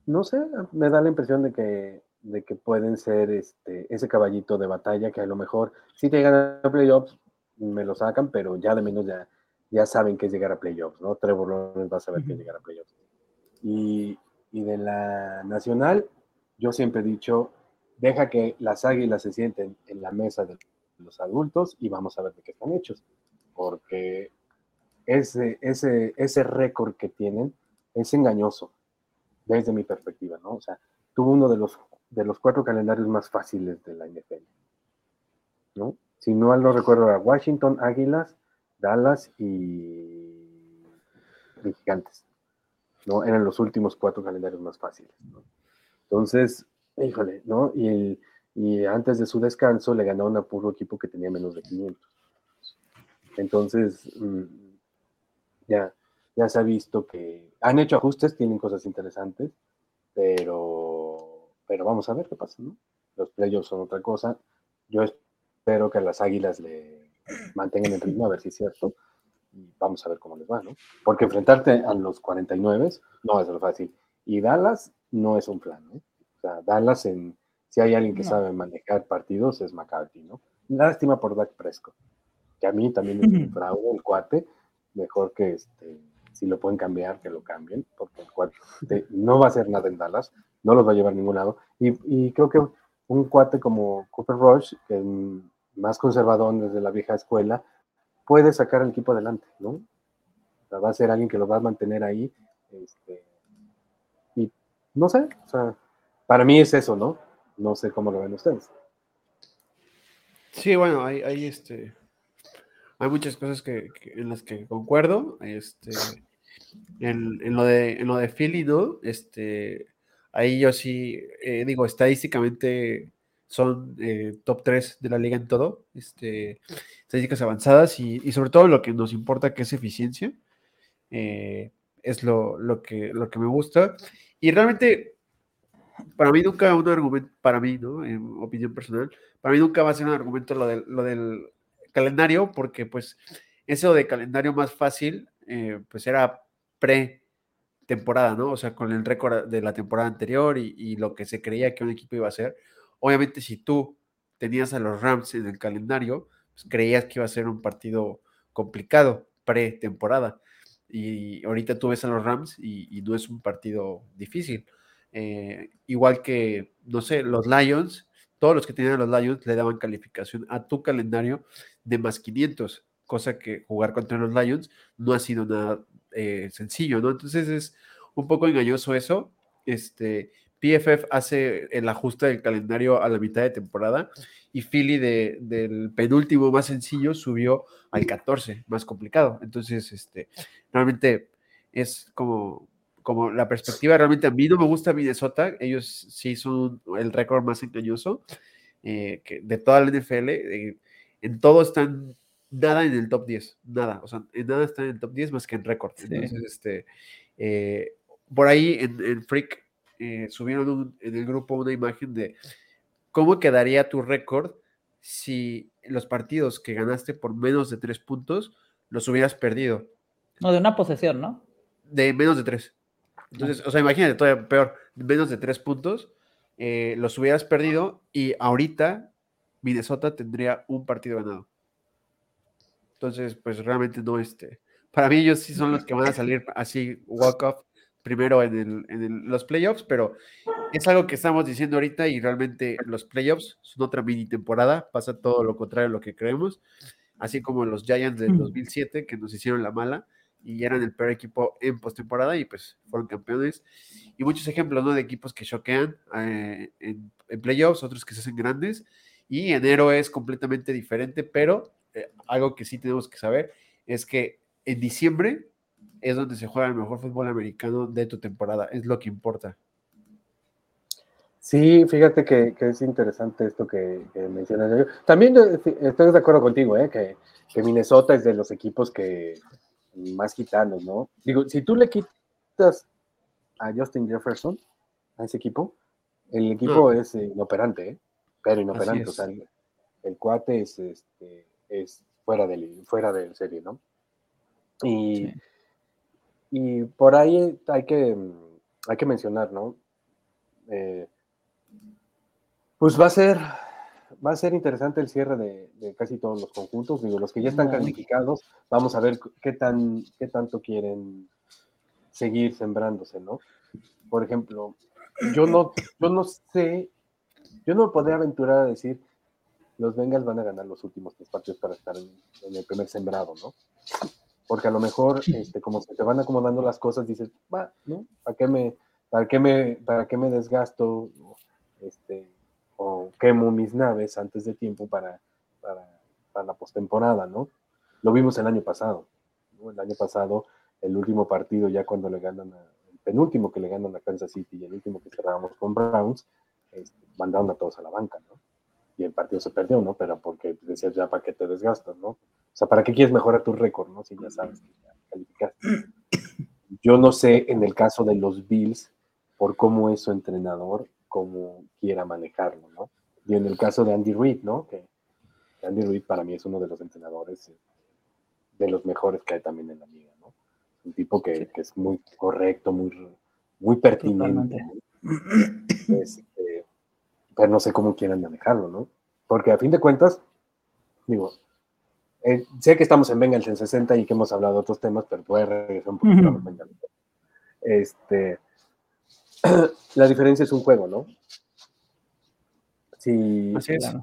Speaker 1: no sé, me da la impresión de que de que pueden ser este, ese caballito de batalla que a lo mejor si te llegan a playoffs me lo sacan, pero ya de menos ya, ya saben que es llegar a playoffs, ¿no? Trevor Lawrence va a saber que es llegar a playoffs. Y, y, de la nacional, yo siempre he dicho, deja que las águilas se sienten en la mesa de los adultos y vamos a ver de qué están hechos, porque ese, ese, ese récord que tienen es engañoso desde mi perspectiva, ¿no? O sea, tuvo uno de los de los cuatro calendarios más fáciles de la NFL. ¿no? Si no lo recuerdo, era Washington, Águilas, Dallas y, Gigantes. ¿no? Eran los últimos cuatro calendarios más fáciles. Entonces, híjole, ¿no? Y, y antes de su descanso le ganaron a puro equipo que tenía menos de 500. Entonces, mm, ya, ya se ha visto que han hecho ajustes, tienen cosas interesantes, pero pero vamos a ver qué pasa, ¿no? Los playoffs son otra cosa. Yo espero que las águilas le mantengan el ritmo, a ver si es cierto. Y vamos a ver cómo les va, ¿no? Porque enfrentarte a los 49 no es lo fácil. Y Dallas no es un plan, ¿no? O sea, Dallas, en, si hay alguien que sabe manejar partidos, es McCarthy, ¿no? Lástima por Dak Prescott, que a mí también es un fraude el cuate, mejor que este, si lo pueden cambiar, que lo cambien, porque el cuate no va a hacer nada en Dallas, no los va a llevar a ningún lado. Y, creo que un cuate como Cooper Rush, que más conservador desde la vieja escuela, puede sacar al equipo adelante, ¿no? O sea, va a ser alguien que lo va a mantener ahí. Este, y no sé, o sea, para mí es eso, ¿no? No sé cómo lo ven ustedes.
Speaker 3: Sí, bueno, hay, hay este, hay muchas cosas que, en las que concuerdo. Este, en, en, lo de, en lo de Philly, ¿no? Este, Ahí yo sí, eh, digo, estadísticamente son eh, top 3 de la liga en todo, este, estadísticas avanzadas y, sobre todo lo que nos importa que es eficiencia, eh, es lo, que, lo que me gusta. Y realmente, para mí nunca un argumento, para mí, ¿no? En opinión personal, para mí nunca va a ser un argumento lo del, lo del calendario, porque pues eso de calendario más fácil, pues era pre temporada, ¿no? O sea, con el récord de la temporada anterior y, lo que se creía que un equipo iba a hacer. Obviamente, si tú tenías a los Rams en el calendario, pues creías que iba a ser un partido complicado pre-temporada. Y ahorita tú ves a los Rams y, no es un partido difícil. Eh, igual que, no sé, los Lions, todos los que tenían los Lions le daban calificación a tu calendario de más 500, cosa que jugar contra los Lions no ha sido nada eh, sencillo, ¿no? Entonces es un poco engañoso eso. Este, PFF hace el ajuste del calendario a la mitad de temporada y Philly de, del penúltimo más sencillo subió al 14, más complicado. Entonces, este, realmente es como, como la perspectiva. Realmente a mí no me gusta Minnesota. Ellos sí son el récord más engañoso eh, que de toda la NFL. Eh, en todo están nada en el top 10, nada, o sea, en nada están en el top 10 más que en récord. Entonces, este, eh, por ahí en, Freak subieron en el grupo una imagen de cómo quedaría tu récord si los partidos que ganaste por menos de tres puntos los hubieras perdido.
Speaker 2: No, de una posesión, ¿no?
Speaker 3: De menos de tres. Entonces, o sea, imagínate, todavía peor, menos de tres puntos, eh, los hubieras perdido y ahorita Minnesota tendría un partido ganado. Entonces, pues realmente no, este, para mí ellos sí son los que van a salir así walk-off primero en, los playoffs, pero es algo que estamos diciendo ahorita y realmente los playoffs son otra mini temporada, pasa todo lo contrario a lo que creemos, así como los Giants del 2007 que nos hicieron la mala y eran el peor equipo en postemporada y pues fueron campeones. Y muchos ejemplos, ¿no? De equipos que choquean eh, en, playoffs, otros que se hacen grandes. Y enero es completamente diferente, pero eh, algo que sí tenemos que saber es que en diciembre es donde se juega el mejor fútbol americano de tu temporada, es lo que importa.
Speaker 1: Sí, fíjate que, es interesante esto que, mencionas. También estoy de acuerdo contigo, ¿eh? que, que Minnesota es de los equipos que, más gitanos, ¿no? Digo, si tú le quitas a Justin Jefferson, a ese equipo, el equipo es eh, inoperante, ¿eh? Pero inoperante, o sea, el, cuate es, este, es fuera del, fuera del serie, ¿no? Y, y por ahí hay que, hay que mencionar, ¿no? Eh, pues va a ser va a ser interesante el cierre de, casi todos los conjuntos. Digo, los que ya están calificados, vamos a ver qué, tan, qué tanto quieren seguir sembrándose, ¿no? Por ejemplo, yo no, yo no sé, yo no podría aventurar a decir, los Bengals van a ganar los últimos tres partidos para estar en, el primer sembrado, ¿no? Porque a lo mejor, este, como se te van acomodando las cosas, dices, va, ¿no? ¿Para qué me, para qué me, para qué me desgasto? Este, o quemo mis naves antes de tiempo para, para, la postemporada, ¿no? Lo vimos el año pasado. El año pasado, el último partido, ya cuando le ganan, el penúltimo que le ganan a Kansas City y el último que cerrábamos con Browns, este, mandaron a todos a la banca, ¿no? Y el partido se perdió, ¿no? Pero porque decías ya, ¿para qué te desgastas, ¿no? O sea, ¿para qué quieres mejorar tu récord, ¿no? Si ya sabes que ya calificaste. Yo no sé en el caso de los Bills, por cómo es su entrenador, cómo quiera manejarlo, ¿no? Y en el caso de Andy Reid, ¿no? Que Andy Reid para mí es uno de los entrenadores eh, de los mejores que hay también en la liga, ¿no? Un tipo que, es muy correcto, muy, muy pertinente. Este, pero no sé cómo quieran manejarlo, ¿no? Porque a fin de cuentas, digo, eh, sé que estamos en Bengals en 60 y que hemos hablado de otros temas, pero voy a regresar un poquito a los Bengals. Este, la diferencia es un juego, ¿no? Si, Así es.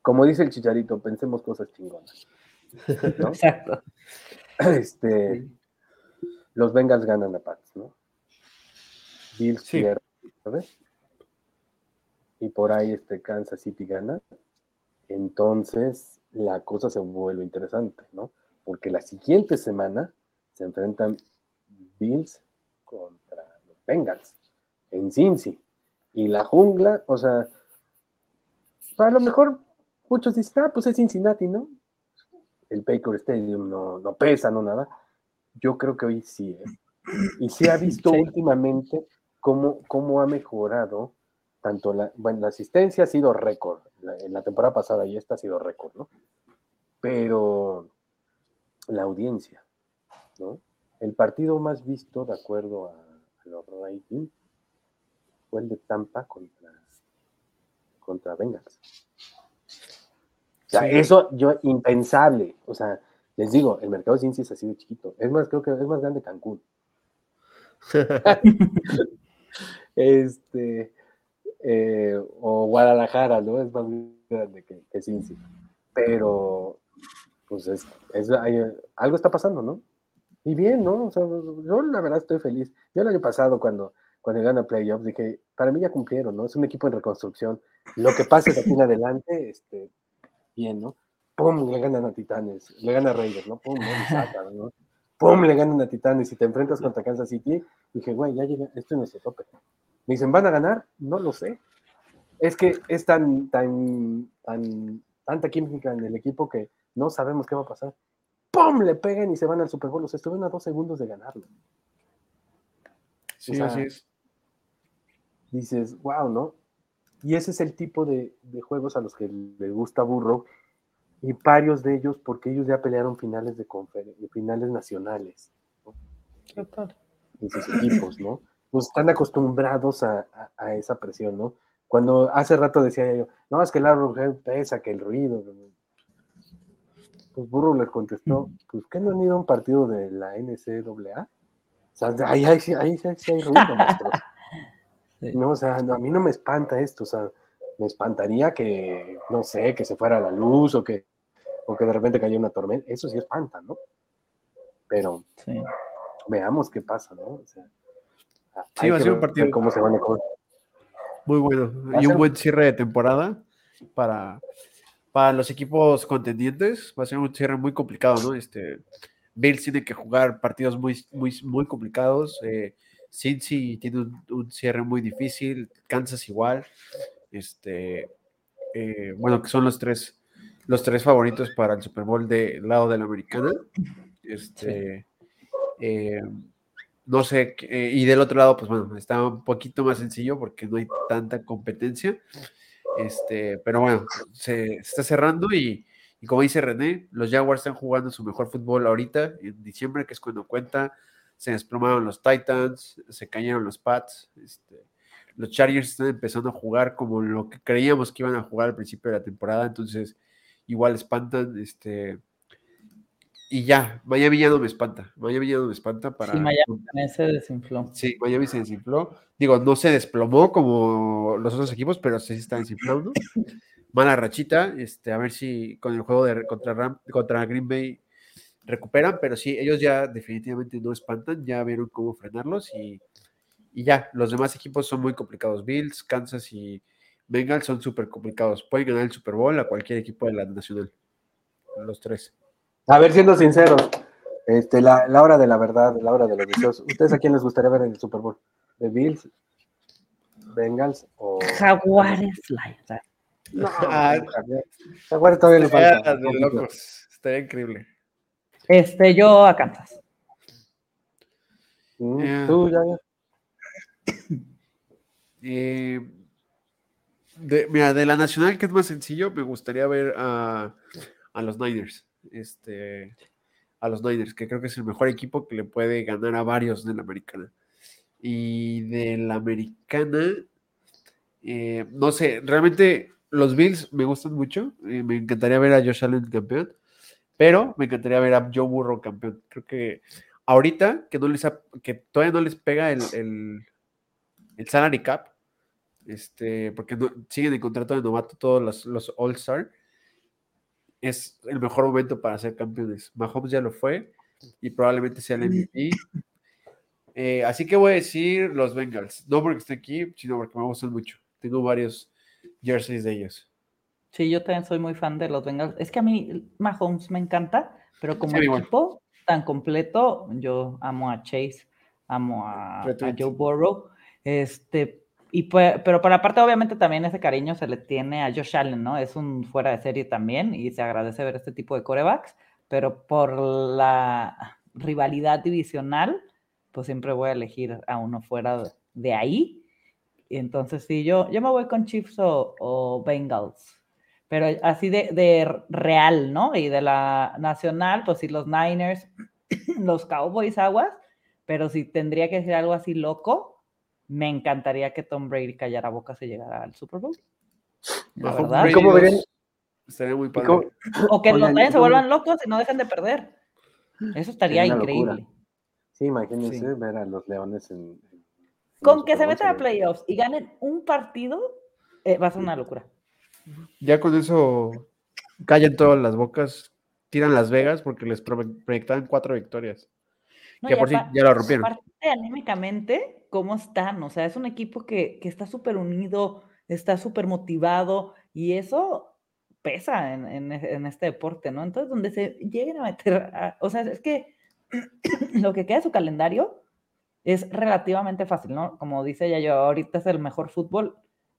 Speaker 1: Como dice el chicharito, pensemos cosas chingonas.
Speaker 2: Exacto.
Speaker 1: Este, los Bengals ganan a Pats, ¿no? Bills sí. ¿sabes? Y por ahí este Kansas City gana. Entonces la cosa se vuelve interesante, ¿no? Porque la siguiente semana se enfrentan Bills contra los Bengals en Cincy. Y la jungla, o sea, a lo mejor muchos dicen, ah, pues es Cincinnati, ¿no? El Baker Stadium no, no pesa, no nada. Yo creo que hoy sí, ¿eh? Y se ha visto últimamente cómo, cómo ha mejorado tanto la, bueno, la asistencia ha sido récord, en la temporada pasada y esta ha sido récord, ¿no? Pero la audiencia, ¿no? El partido más visto, de acuerdo a, a los ratings, fue el de Tampa contra, contra Bengals. O sea, eso yo impensable. O sea, les digo, el mercado de ciencias ha sido chiquito. Es más, creo que es más grande Cancún. este, eh, o Guadalajara, ¿no? Es más grande que, que Cincy. Pero, pues es, es algo está pasando, ¿no? Y bien, ¿no? O sea, yo la verdad estoy feliz. Yo el año pasado, cuando cuando llegan a playoffs, dije, para mí ya cumplieron, ¿no? Es un equipo en reconstrucción. Lo que pase de aquí en adelante, este, bien, ¿no? Pum, le ganan a Titanes, le gana a Raiders, ¿no? Pum, ¿no? ¿no? ¡pum! le ganan a Titanes y te enfrentas contra Kansas City. Dije, güey, ya llega, esto es nuestro tope. Me dicen, ¿van a ganar? No lo sé. Es que es tan, tan, tan, tanta química en el equipo que no sabemos qué va a pasar. ¡Pum! Le pegan y se van al Super Bowl. O sea, estuvieron a dos segundos de ganarlo.
Speaker 3: Sí, así es.
Speaker 1: Dices, wow, ¿no? Y ese es el tipo de, de juegos a los que les gusta Burro y varios de ellos porque ellos ya pelearon finales de finales nacionales. ¿no? En sus equipos, ¿no? Pues están acostumbrados a, a, esa presión, ¿no? Cuando hace rato decía yo, no, es que el árbol pesa, que el ruido. Pues Burro les contestó, pues ¿qué no han ido a un partido de la NCAA? O sea, ahí, ahí, ahí, sí hay ruido, maestro. No, o sea, a mí no me espanta esto, o sea, me espantaría que, no sé, que se fuera la luz o que, o que de repente cayera una tormenta. Eso sí espanta, ¿no? Pero veamos qué pasa, ¿no? O sea,
Speaker 3: sí, va a ser un partido.
Speaker 1: Cómo se van a
Speaker 3: Muy bueno. Y un buen cierre de temporada para, para los equipos contendientes. Va a ser un cierre muy complicado, ¿no? Este, Bills tiene que jugar partidos muy, muy, muy complicados. Eh, Cincy tiene un, un, cierre muy difícil. Kansas igual. Este, eh, bueno, que son los tres, los tres favoritos para el Super Bowl del lado de la americana. Este, eh, no sé, eh, y del otro lado, pues bueno, está un poquito más sencillo porque no hay tanta competencia. Este, pero bueno, se, está cerrando y, y, como dice René, los Jaguars están jugando su mejor fútbol ahorita, en diciembre, que es cuando cuenta. Se desplomaron los Titans, se cayeron los Pats. Este, los Chargers están empezando a jugar como lo que creíamos que iban a jugar al principio de la temporada, entonces igual espantan, este, y ya, Miami ya no me espanta, Miami ya no me espanta para...
Speaker 2: Sí, Miami se desinfló.
Speaker 3: Sí, Miami se desinfló, digo, no se desplomó como los otros equipos, pero sí está desinflando. Mala rachita, este, a ver si con el juego de contra, Ram, contra Green Bay recuperan, pero sí, ellos ya definitivamente no espantan, ya vieron cómo frenarlos y y ya, los demás equipos son muy complicados. Bills, Kansas y Bengals son súper complicados. Pueden ganar el Super Bowl a cualquier equipo de la Nacional. Los tres.
Speaker 1: A ver, siendo sinceros, este, la, la hora de la verdad, la hora de los deseos. ¿Ustedes a quién les gustaría ver en el Super Bowl? ¿De Bills, Bengals o
Speaker 2: Jaguares?
Speaker 1: No, ah, Jaguares todavía le falta.
Speaker 3: De locos. Estaría increíble.
Speaker 2: Este, yo a Kansas.
Speaker 1: ¿Tú, ya, ya?
Speaker 3: Eh, de, mira, de la nacional, que es más sencillo, me gustaría ver a, a, los Niners. Este, a los Niners, que creo que es el mejor equipo que le puede ganar a varios de la americana. Y de la americana, eh, no sé, realmente los Bills me gustan mucho. Eh, me encantaría ver a Josh Allen campeón, pero me encantaría ver a Joe Burrow campeón. Creo que ahorita que no les que todavía no les pega el, el, el salary cap, este, porque siguen en contrato de novato todos los, los All-Star, es el mejor momento para ser campeones. Mahomes ya lo fue y probablemente sea el MVP. Eh, así que voy a decir los Bengals, no porque esté aquí, sino porque me gustan mucho. Tengo varios jerseys de ellos.
Speaker 2: Sí, yo también soy muy fan de los Bengals. Es que a mí Mahomes me encanta, pero como equipo tan completo, yo amo a Chase, amo a, a Joe Burrow. Este, y pues, pero para aparte, obviamente, también ese cariño se le tiene a Josh Allen, ¿no? Es un fuera de serie también y se agradece ver este tipo de corebacks, pero por la rivalidad divisional, pues siempre voy a elegir a uno fuera de ahí. Y entonces, sí, yo, yo me voy con Chiefs o, o Bengals, pero así de, de, real, ¿no? Y de la nacional, pues sí, los Niners, los Cowboys aguas, pero si tendría que decir algo así loco, me encantaría que Tom Brady callara boca y llegara al Super Bowl. La verdad.
Speaker 1: ¿Cómo
Speaker 3: Estaría muy padre.
Speaker 2: O que los Lions se vuelvan locos y no dejen de perder. Eso estaría increíble.
Speaker 1: Sí, imagínense ver a los Leones en.
Speaker 2: Con que se metan a playoffs y ganen un partido, eh, va a ser una locura.
Speaker 3: Ya con eso callan todas las bocas, tiran Las Vegas porque les proyectaban cuatro victorias. que por sí ya lo rompieron.
Speaker 2: anímicamente, cómo están. O sea, es un equipo que, que está súper unido, está súper motivado y eso pesa en, en, en, este deporte, ¿no? Entonces, donde se lleguen a meter, o sea, es que lo que queda de su calendario es relativamente fácil, ¿no? Como dice ella, yo ahorita es el mejor fútbol,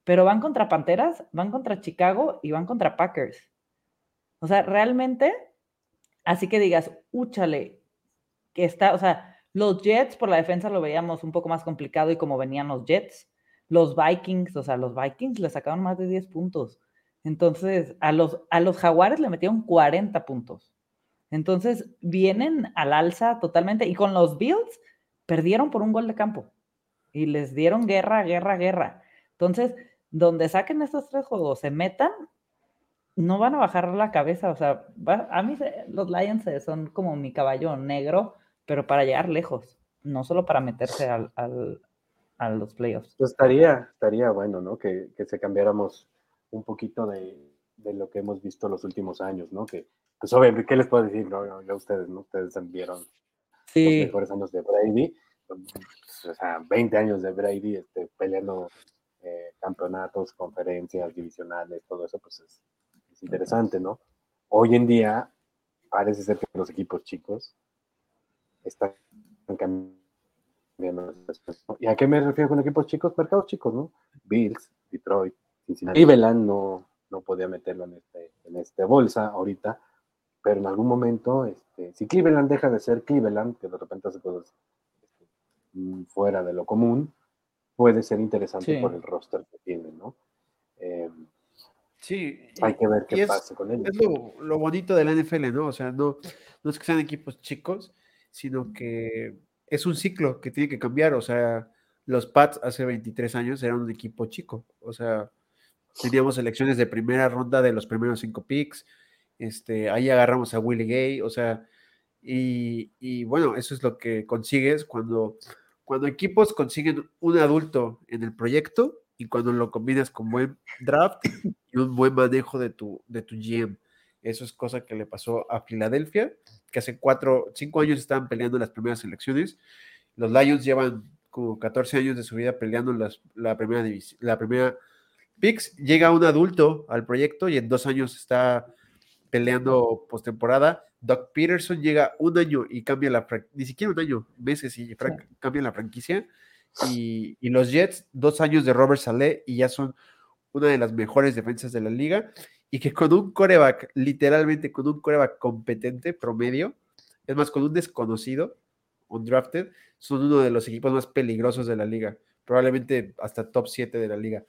Speaker 2: pero van contra Panteras, van contra Chicago y van contra Packers. O sea, realmente, así que digas, úchale, que está, o sea, los Jets por la defensa lo veíamos un poco más complicado y como venían los Jets, los Vikings, o sea, los Vikings le sacaron más de 10 puntos. Entonces, a los, a los Jaguares le metieron 40 puntos. Entonces, vienen al alza totalmente. Y con los Bills, perdieron por un gol de campo. Y les dieron guerra, guerra, guerra. Entonces, donde saquen estos tres juegos, se metan, no van a bajar la cabeza. O sea, a mí los Lions son como mi caballo negro, pero para llegar lejos, no solo para meterse al, a los playoffs.
Speaker 1: Pues estaría, estaría bueno, ¿no? Que, que se cambiáramos un poquito de, de, lo que hemos visto los últimos años, ¿no? Que, pues obviamente, ¿qué les puedo decir? No, ya ustedes, ¿no? Ustedes vieron
Speaker 2: sí.
Speaker 1: los mejores años de Brady, o sea, 20 años de Brady este, peleando eh, campeonatos, conferencias, divisionales, todo eso, pues es, es interesante, ¿no? Hoy en día parece ser que los equipos chicos están cambiando ¿Y a qué me refiero con equipos chicos? Mercados chicos, ¿no? Bills, Detroit, Cincinnati. Cleveland no, no podía meterlo en este, en este bolsa ahorita, pero en algún momento, este, si Cleveland deja de ser Cleveland, que de repente hace cosas este, mm, fuera de lo común, puede ser interesante por el roster que tiene, ¿no? Eh,
Speaker 3: sí.
Speaker 1: Hay que ver qué pasa con ellos.
Speaker 3: Es lo, lo, bonito de la NFL, ¿no? O sea, no, no es que sean equipos chicos, sino que es un ciclo que tiene que cambiar. O sea, los Pats hace 23 años eran un equipo chico. O sea, teníamos elecciones de primera ronda de los primeros cinco picks. Este, ahí agarramos a Willie Gay. O sea, y, y, bueno, eso es lo que consigues cuando, cuando equipos consiguen un adulto en el proyecto y cuando lo combinas con buen draft y un buen manejo de tu, de tu GM. Eso es cosa que le pasó a Filadelfia, que hace cuatro, cinco años estaban peleando las primeras elecciones. Los Lions llevan como 14 años de su vida peleando las, la primera división, la primera picks. Llega un adulto al proyecto y en dos años está peleando postemporada. Doc Peterson llega un año y cambia la ni siquiera un año, meses y cambia la franquicia. Y, y, los Jets, dos años de Robert Saleh y ya son una de las mejores defensas de la liga y que con un coreback, literalmente con un coreback competente, promedio, es más, con un desconocido, un drafted, son uno de los equipos más peligrosos de la liga, probablemente hasta top 7 de la liga.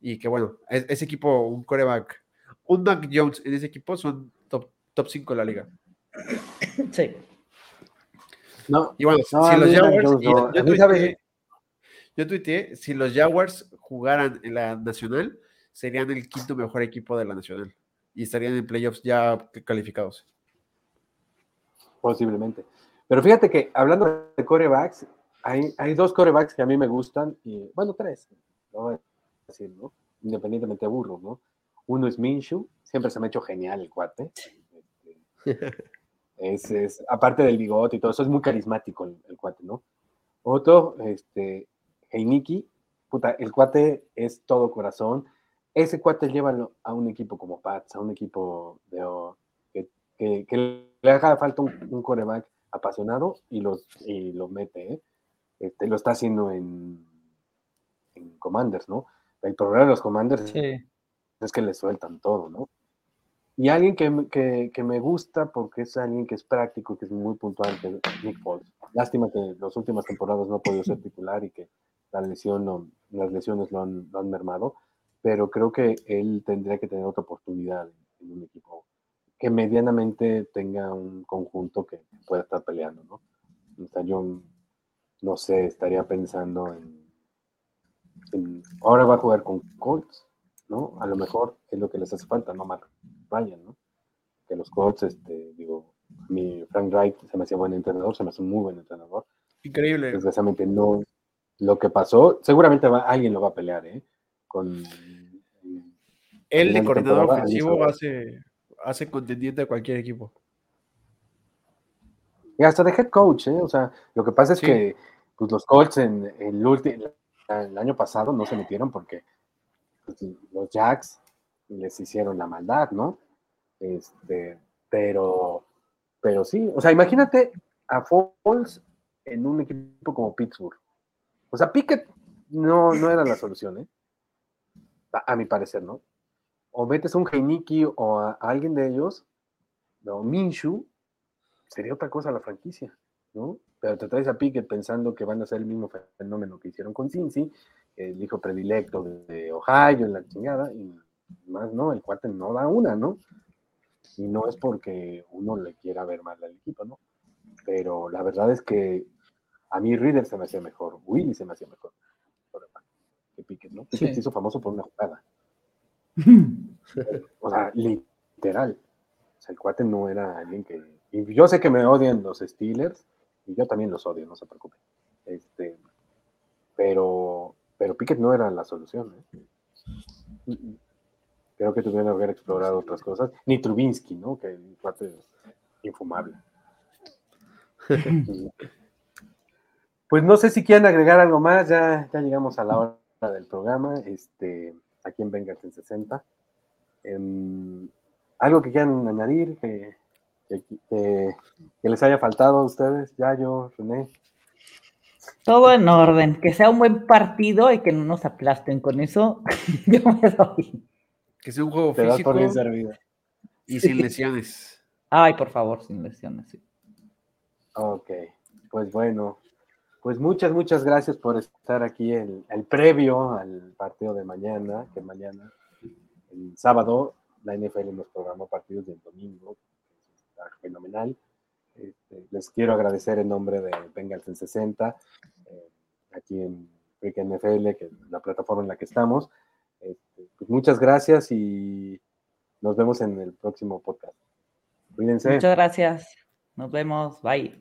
Speaker 3: Y que bueno, ese equipo, un coreback, un Doug Jones en ese equipo son top, top 5 de la liga.
Speaker 2: Sí.
Speaker 3: No, y bueno, si los Jaguars, yo, tuiteé, yo tuiteé, si los Jaguars jugaran en la nacional, serían el quinto mejor equipo de la Nacional y estarían en playoffs ya calificados.
Speaker 1: Posiblemente. Pero fíjate que hablando de corebacks, hay, hay dos corebacks que a mí me gustan, y bueno, tres, ¿no? Decir, ¿no? independientemente de burro, ¿no? Uno es Minshu, siempre se me ha hecho genial el cuate. Es, es, aparte del bigote y todo eso, es muy carismático el, el cuate, ¿no? Otro, este, Heiniki, puta, el cuate es todo corazón, ese cuate lleva a un equipo como Pats, a un equipo de, que, que, le haga falta un, coreback apasionado y, los, y lo mete, ¿eh? este, lo está haciendo en, en, Commanders, ¿no? El problema de los Commanders es que le sueltan todo, ¿no? Y alguien que, que, que, me gusta porque es alguien que es práctico, que es muy puntual, que Nick Foles. Lástima que las últimas temporadas no ha podido ser titular y que la lesión no, las lesiones lo han, lo han mermado pero creo que él tendría que tener otra oportunidad en, un equipo que medianamente tenga un conjunto que pueda estar peleando, ¿no? O sea, yo no sé, estaría pensando en, ahora va a jugar con Colts, ¿no? A lo mejor es lo que les hace falta, no Mark Ryan, ¿no? Que los Colts, este, digo, mi Frank Wright se me hacía buen entrenador, se me hace un muy buen entrenador.
Speaker 3: Increíble.
Speaker 1: Desgraciadamente no, lo que pasó, seguramente va, alguien lo va a pelear, ¿eh? Con
Speaker 3: él de coordinador ofensivo hace, hace contendiente a cualquier equipo.
Speaker 1: Y hasta de head coach, ¿eh? O sea, lo que pasa es que pues, los Colts en, el, último, el año pasado no se metieron porque pues, los Jacks les hicieron la maldad, ¿no? Este, pero, pero sí, o sea, imagínate a Foles en un equipo como Pittsburgh. O sea, Pickett no, no era la solución, ¿eh? A, mi parecer, ¿no? O metes a un Heiniki o a, alguien de ellos, o Minshu, sería otra cosa la franquicia, ¿no? Pero te traes a Pickett pensando que van a ser el mismo fenómeno que hicieron con Cincy, el hijo predilecto de Ohio en la chingada, y más no, el cuate no da una, ¿no? Y no es porque uno le quiera ver mal al equipo, ¿no? Pero la verdad es que a mí Reader se me hacía mejor, Willy se me hacía mejor que Piquet, ¿no? se hizo famoso por una jugada. o sea, literal. O sea, el cuate no era alguien que. Y yo sé que me odian los Steelers, y yo también los odio, no se preocupen. Este, pero, pero Piquet no era la solución. ¿eh? Creo que tuvieron que haber explorado otras cosas. Ni Trubinsky, ¿no? Que el cuate es infumable. Pues no sé si quieren agregar algo más, ya, ya llegamos a la hora del programa, este, aquí en Vengas en 60. ¿Algo que quieran añadir que, que, les haya faltado a ustedes? Ya yo, René.
Speaker 2: Todo en orden, que sea un buen partido y que no nos aplasten. Con eso yo me doy.
Speaker 3: Que sea un juego físico y sin lesiones.
Speaker 2: Ay, por favor, sin lesiones. Sí.
Speaker 1: Ok, pues bueno, pues muchas, muchas gracias por estar aquí en el previo al partido de mañana, que mañana, el sábado, la NFL nos programó partidos del domingo, está fenomenal. Este, les quiero agradecer en nombre de Bengals en 60, eh, aquí en Freak NFL, que es la plataforma en la que estamos. Este, pues muchas gracias y nos vemos en el próximo podcast. Cuídense.
Speaker 2: Muchas gracias. Nos vemos. Bye.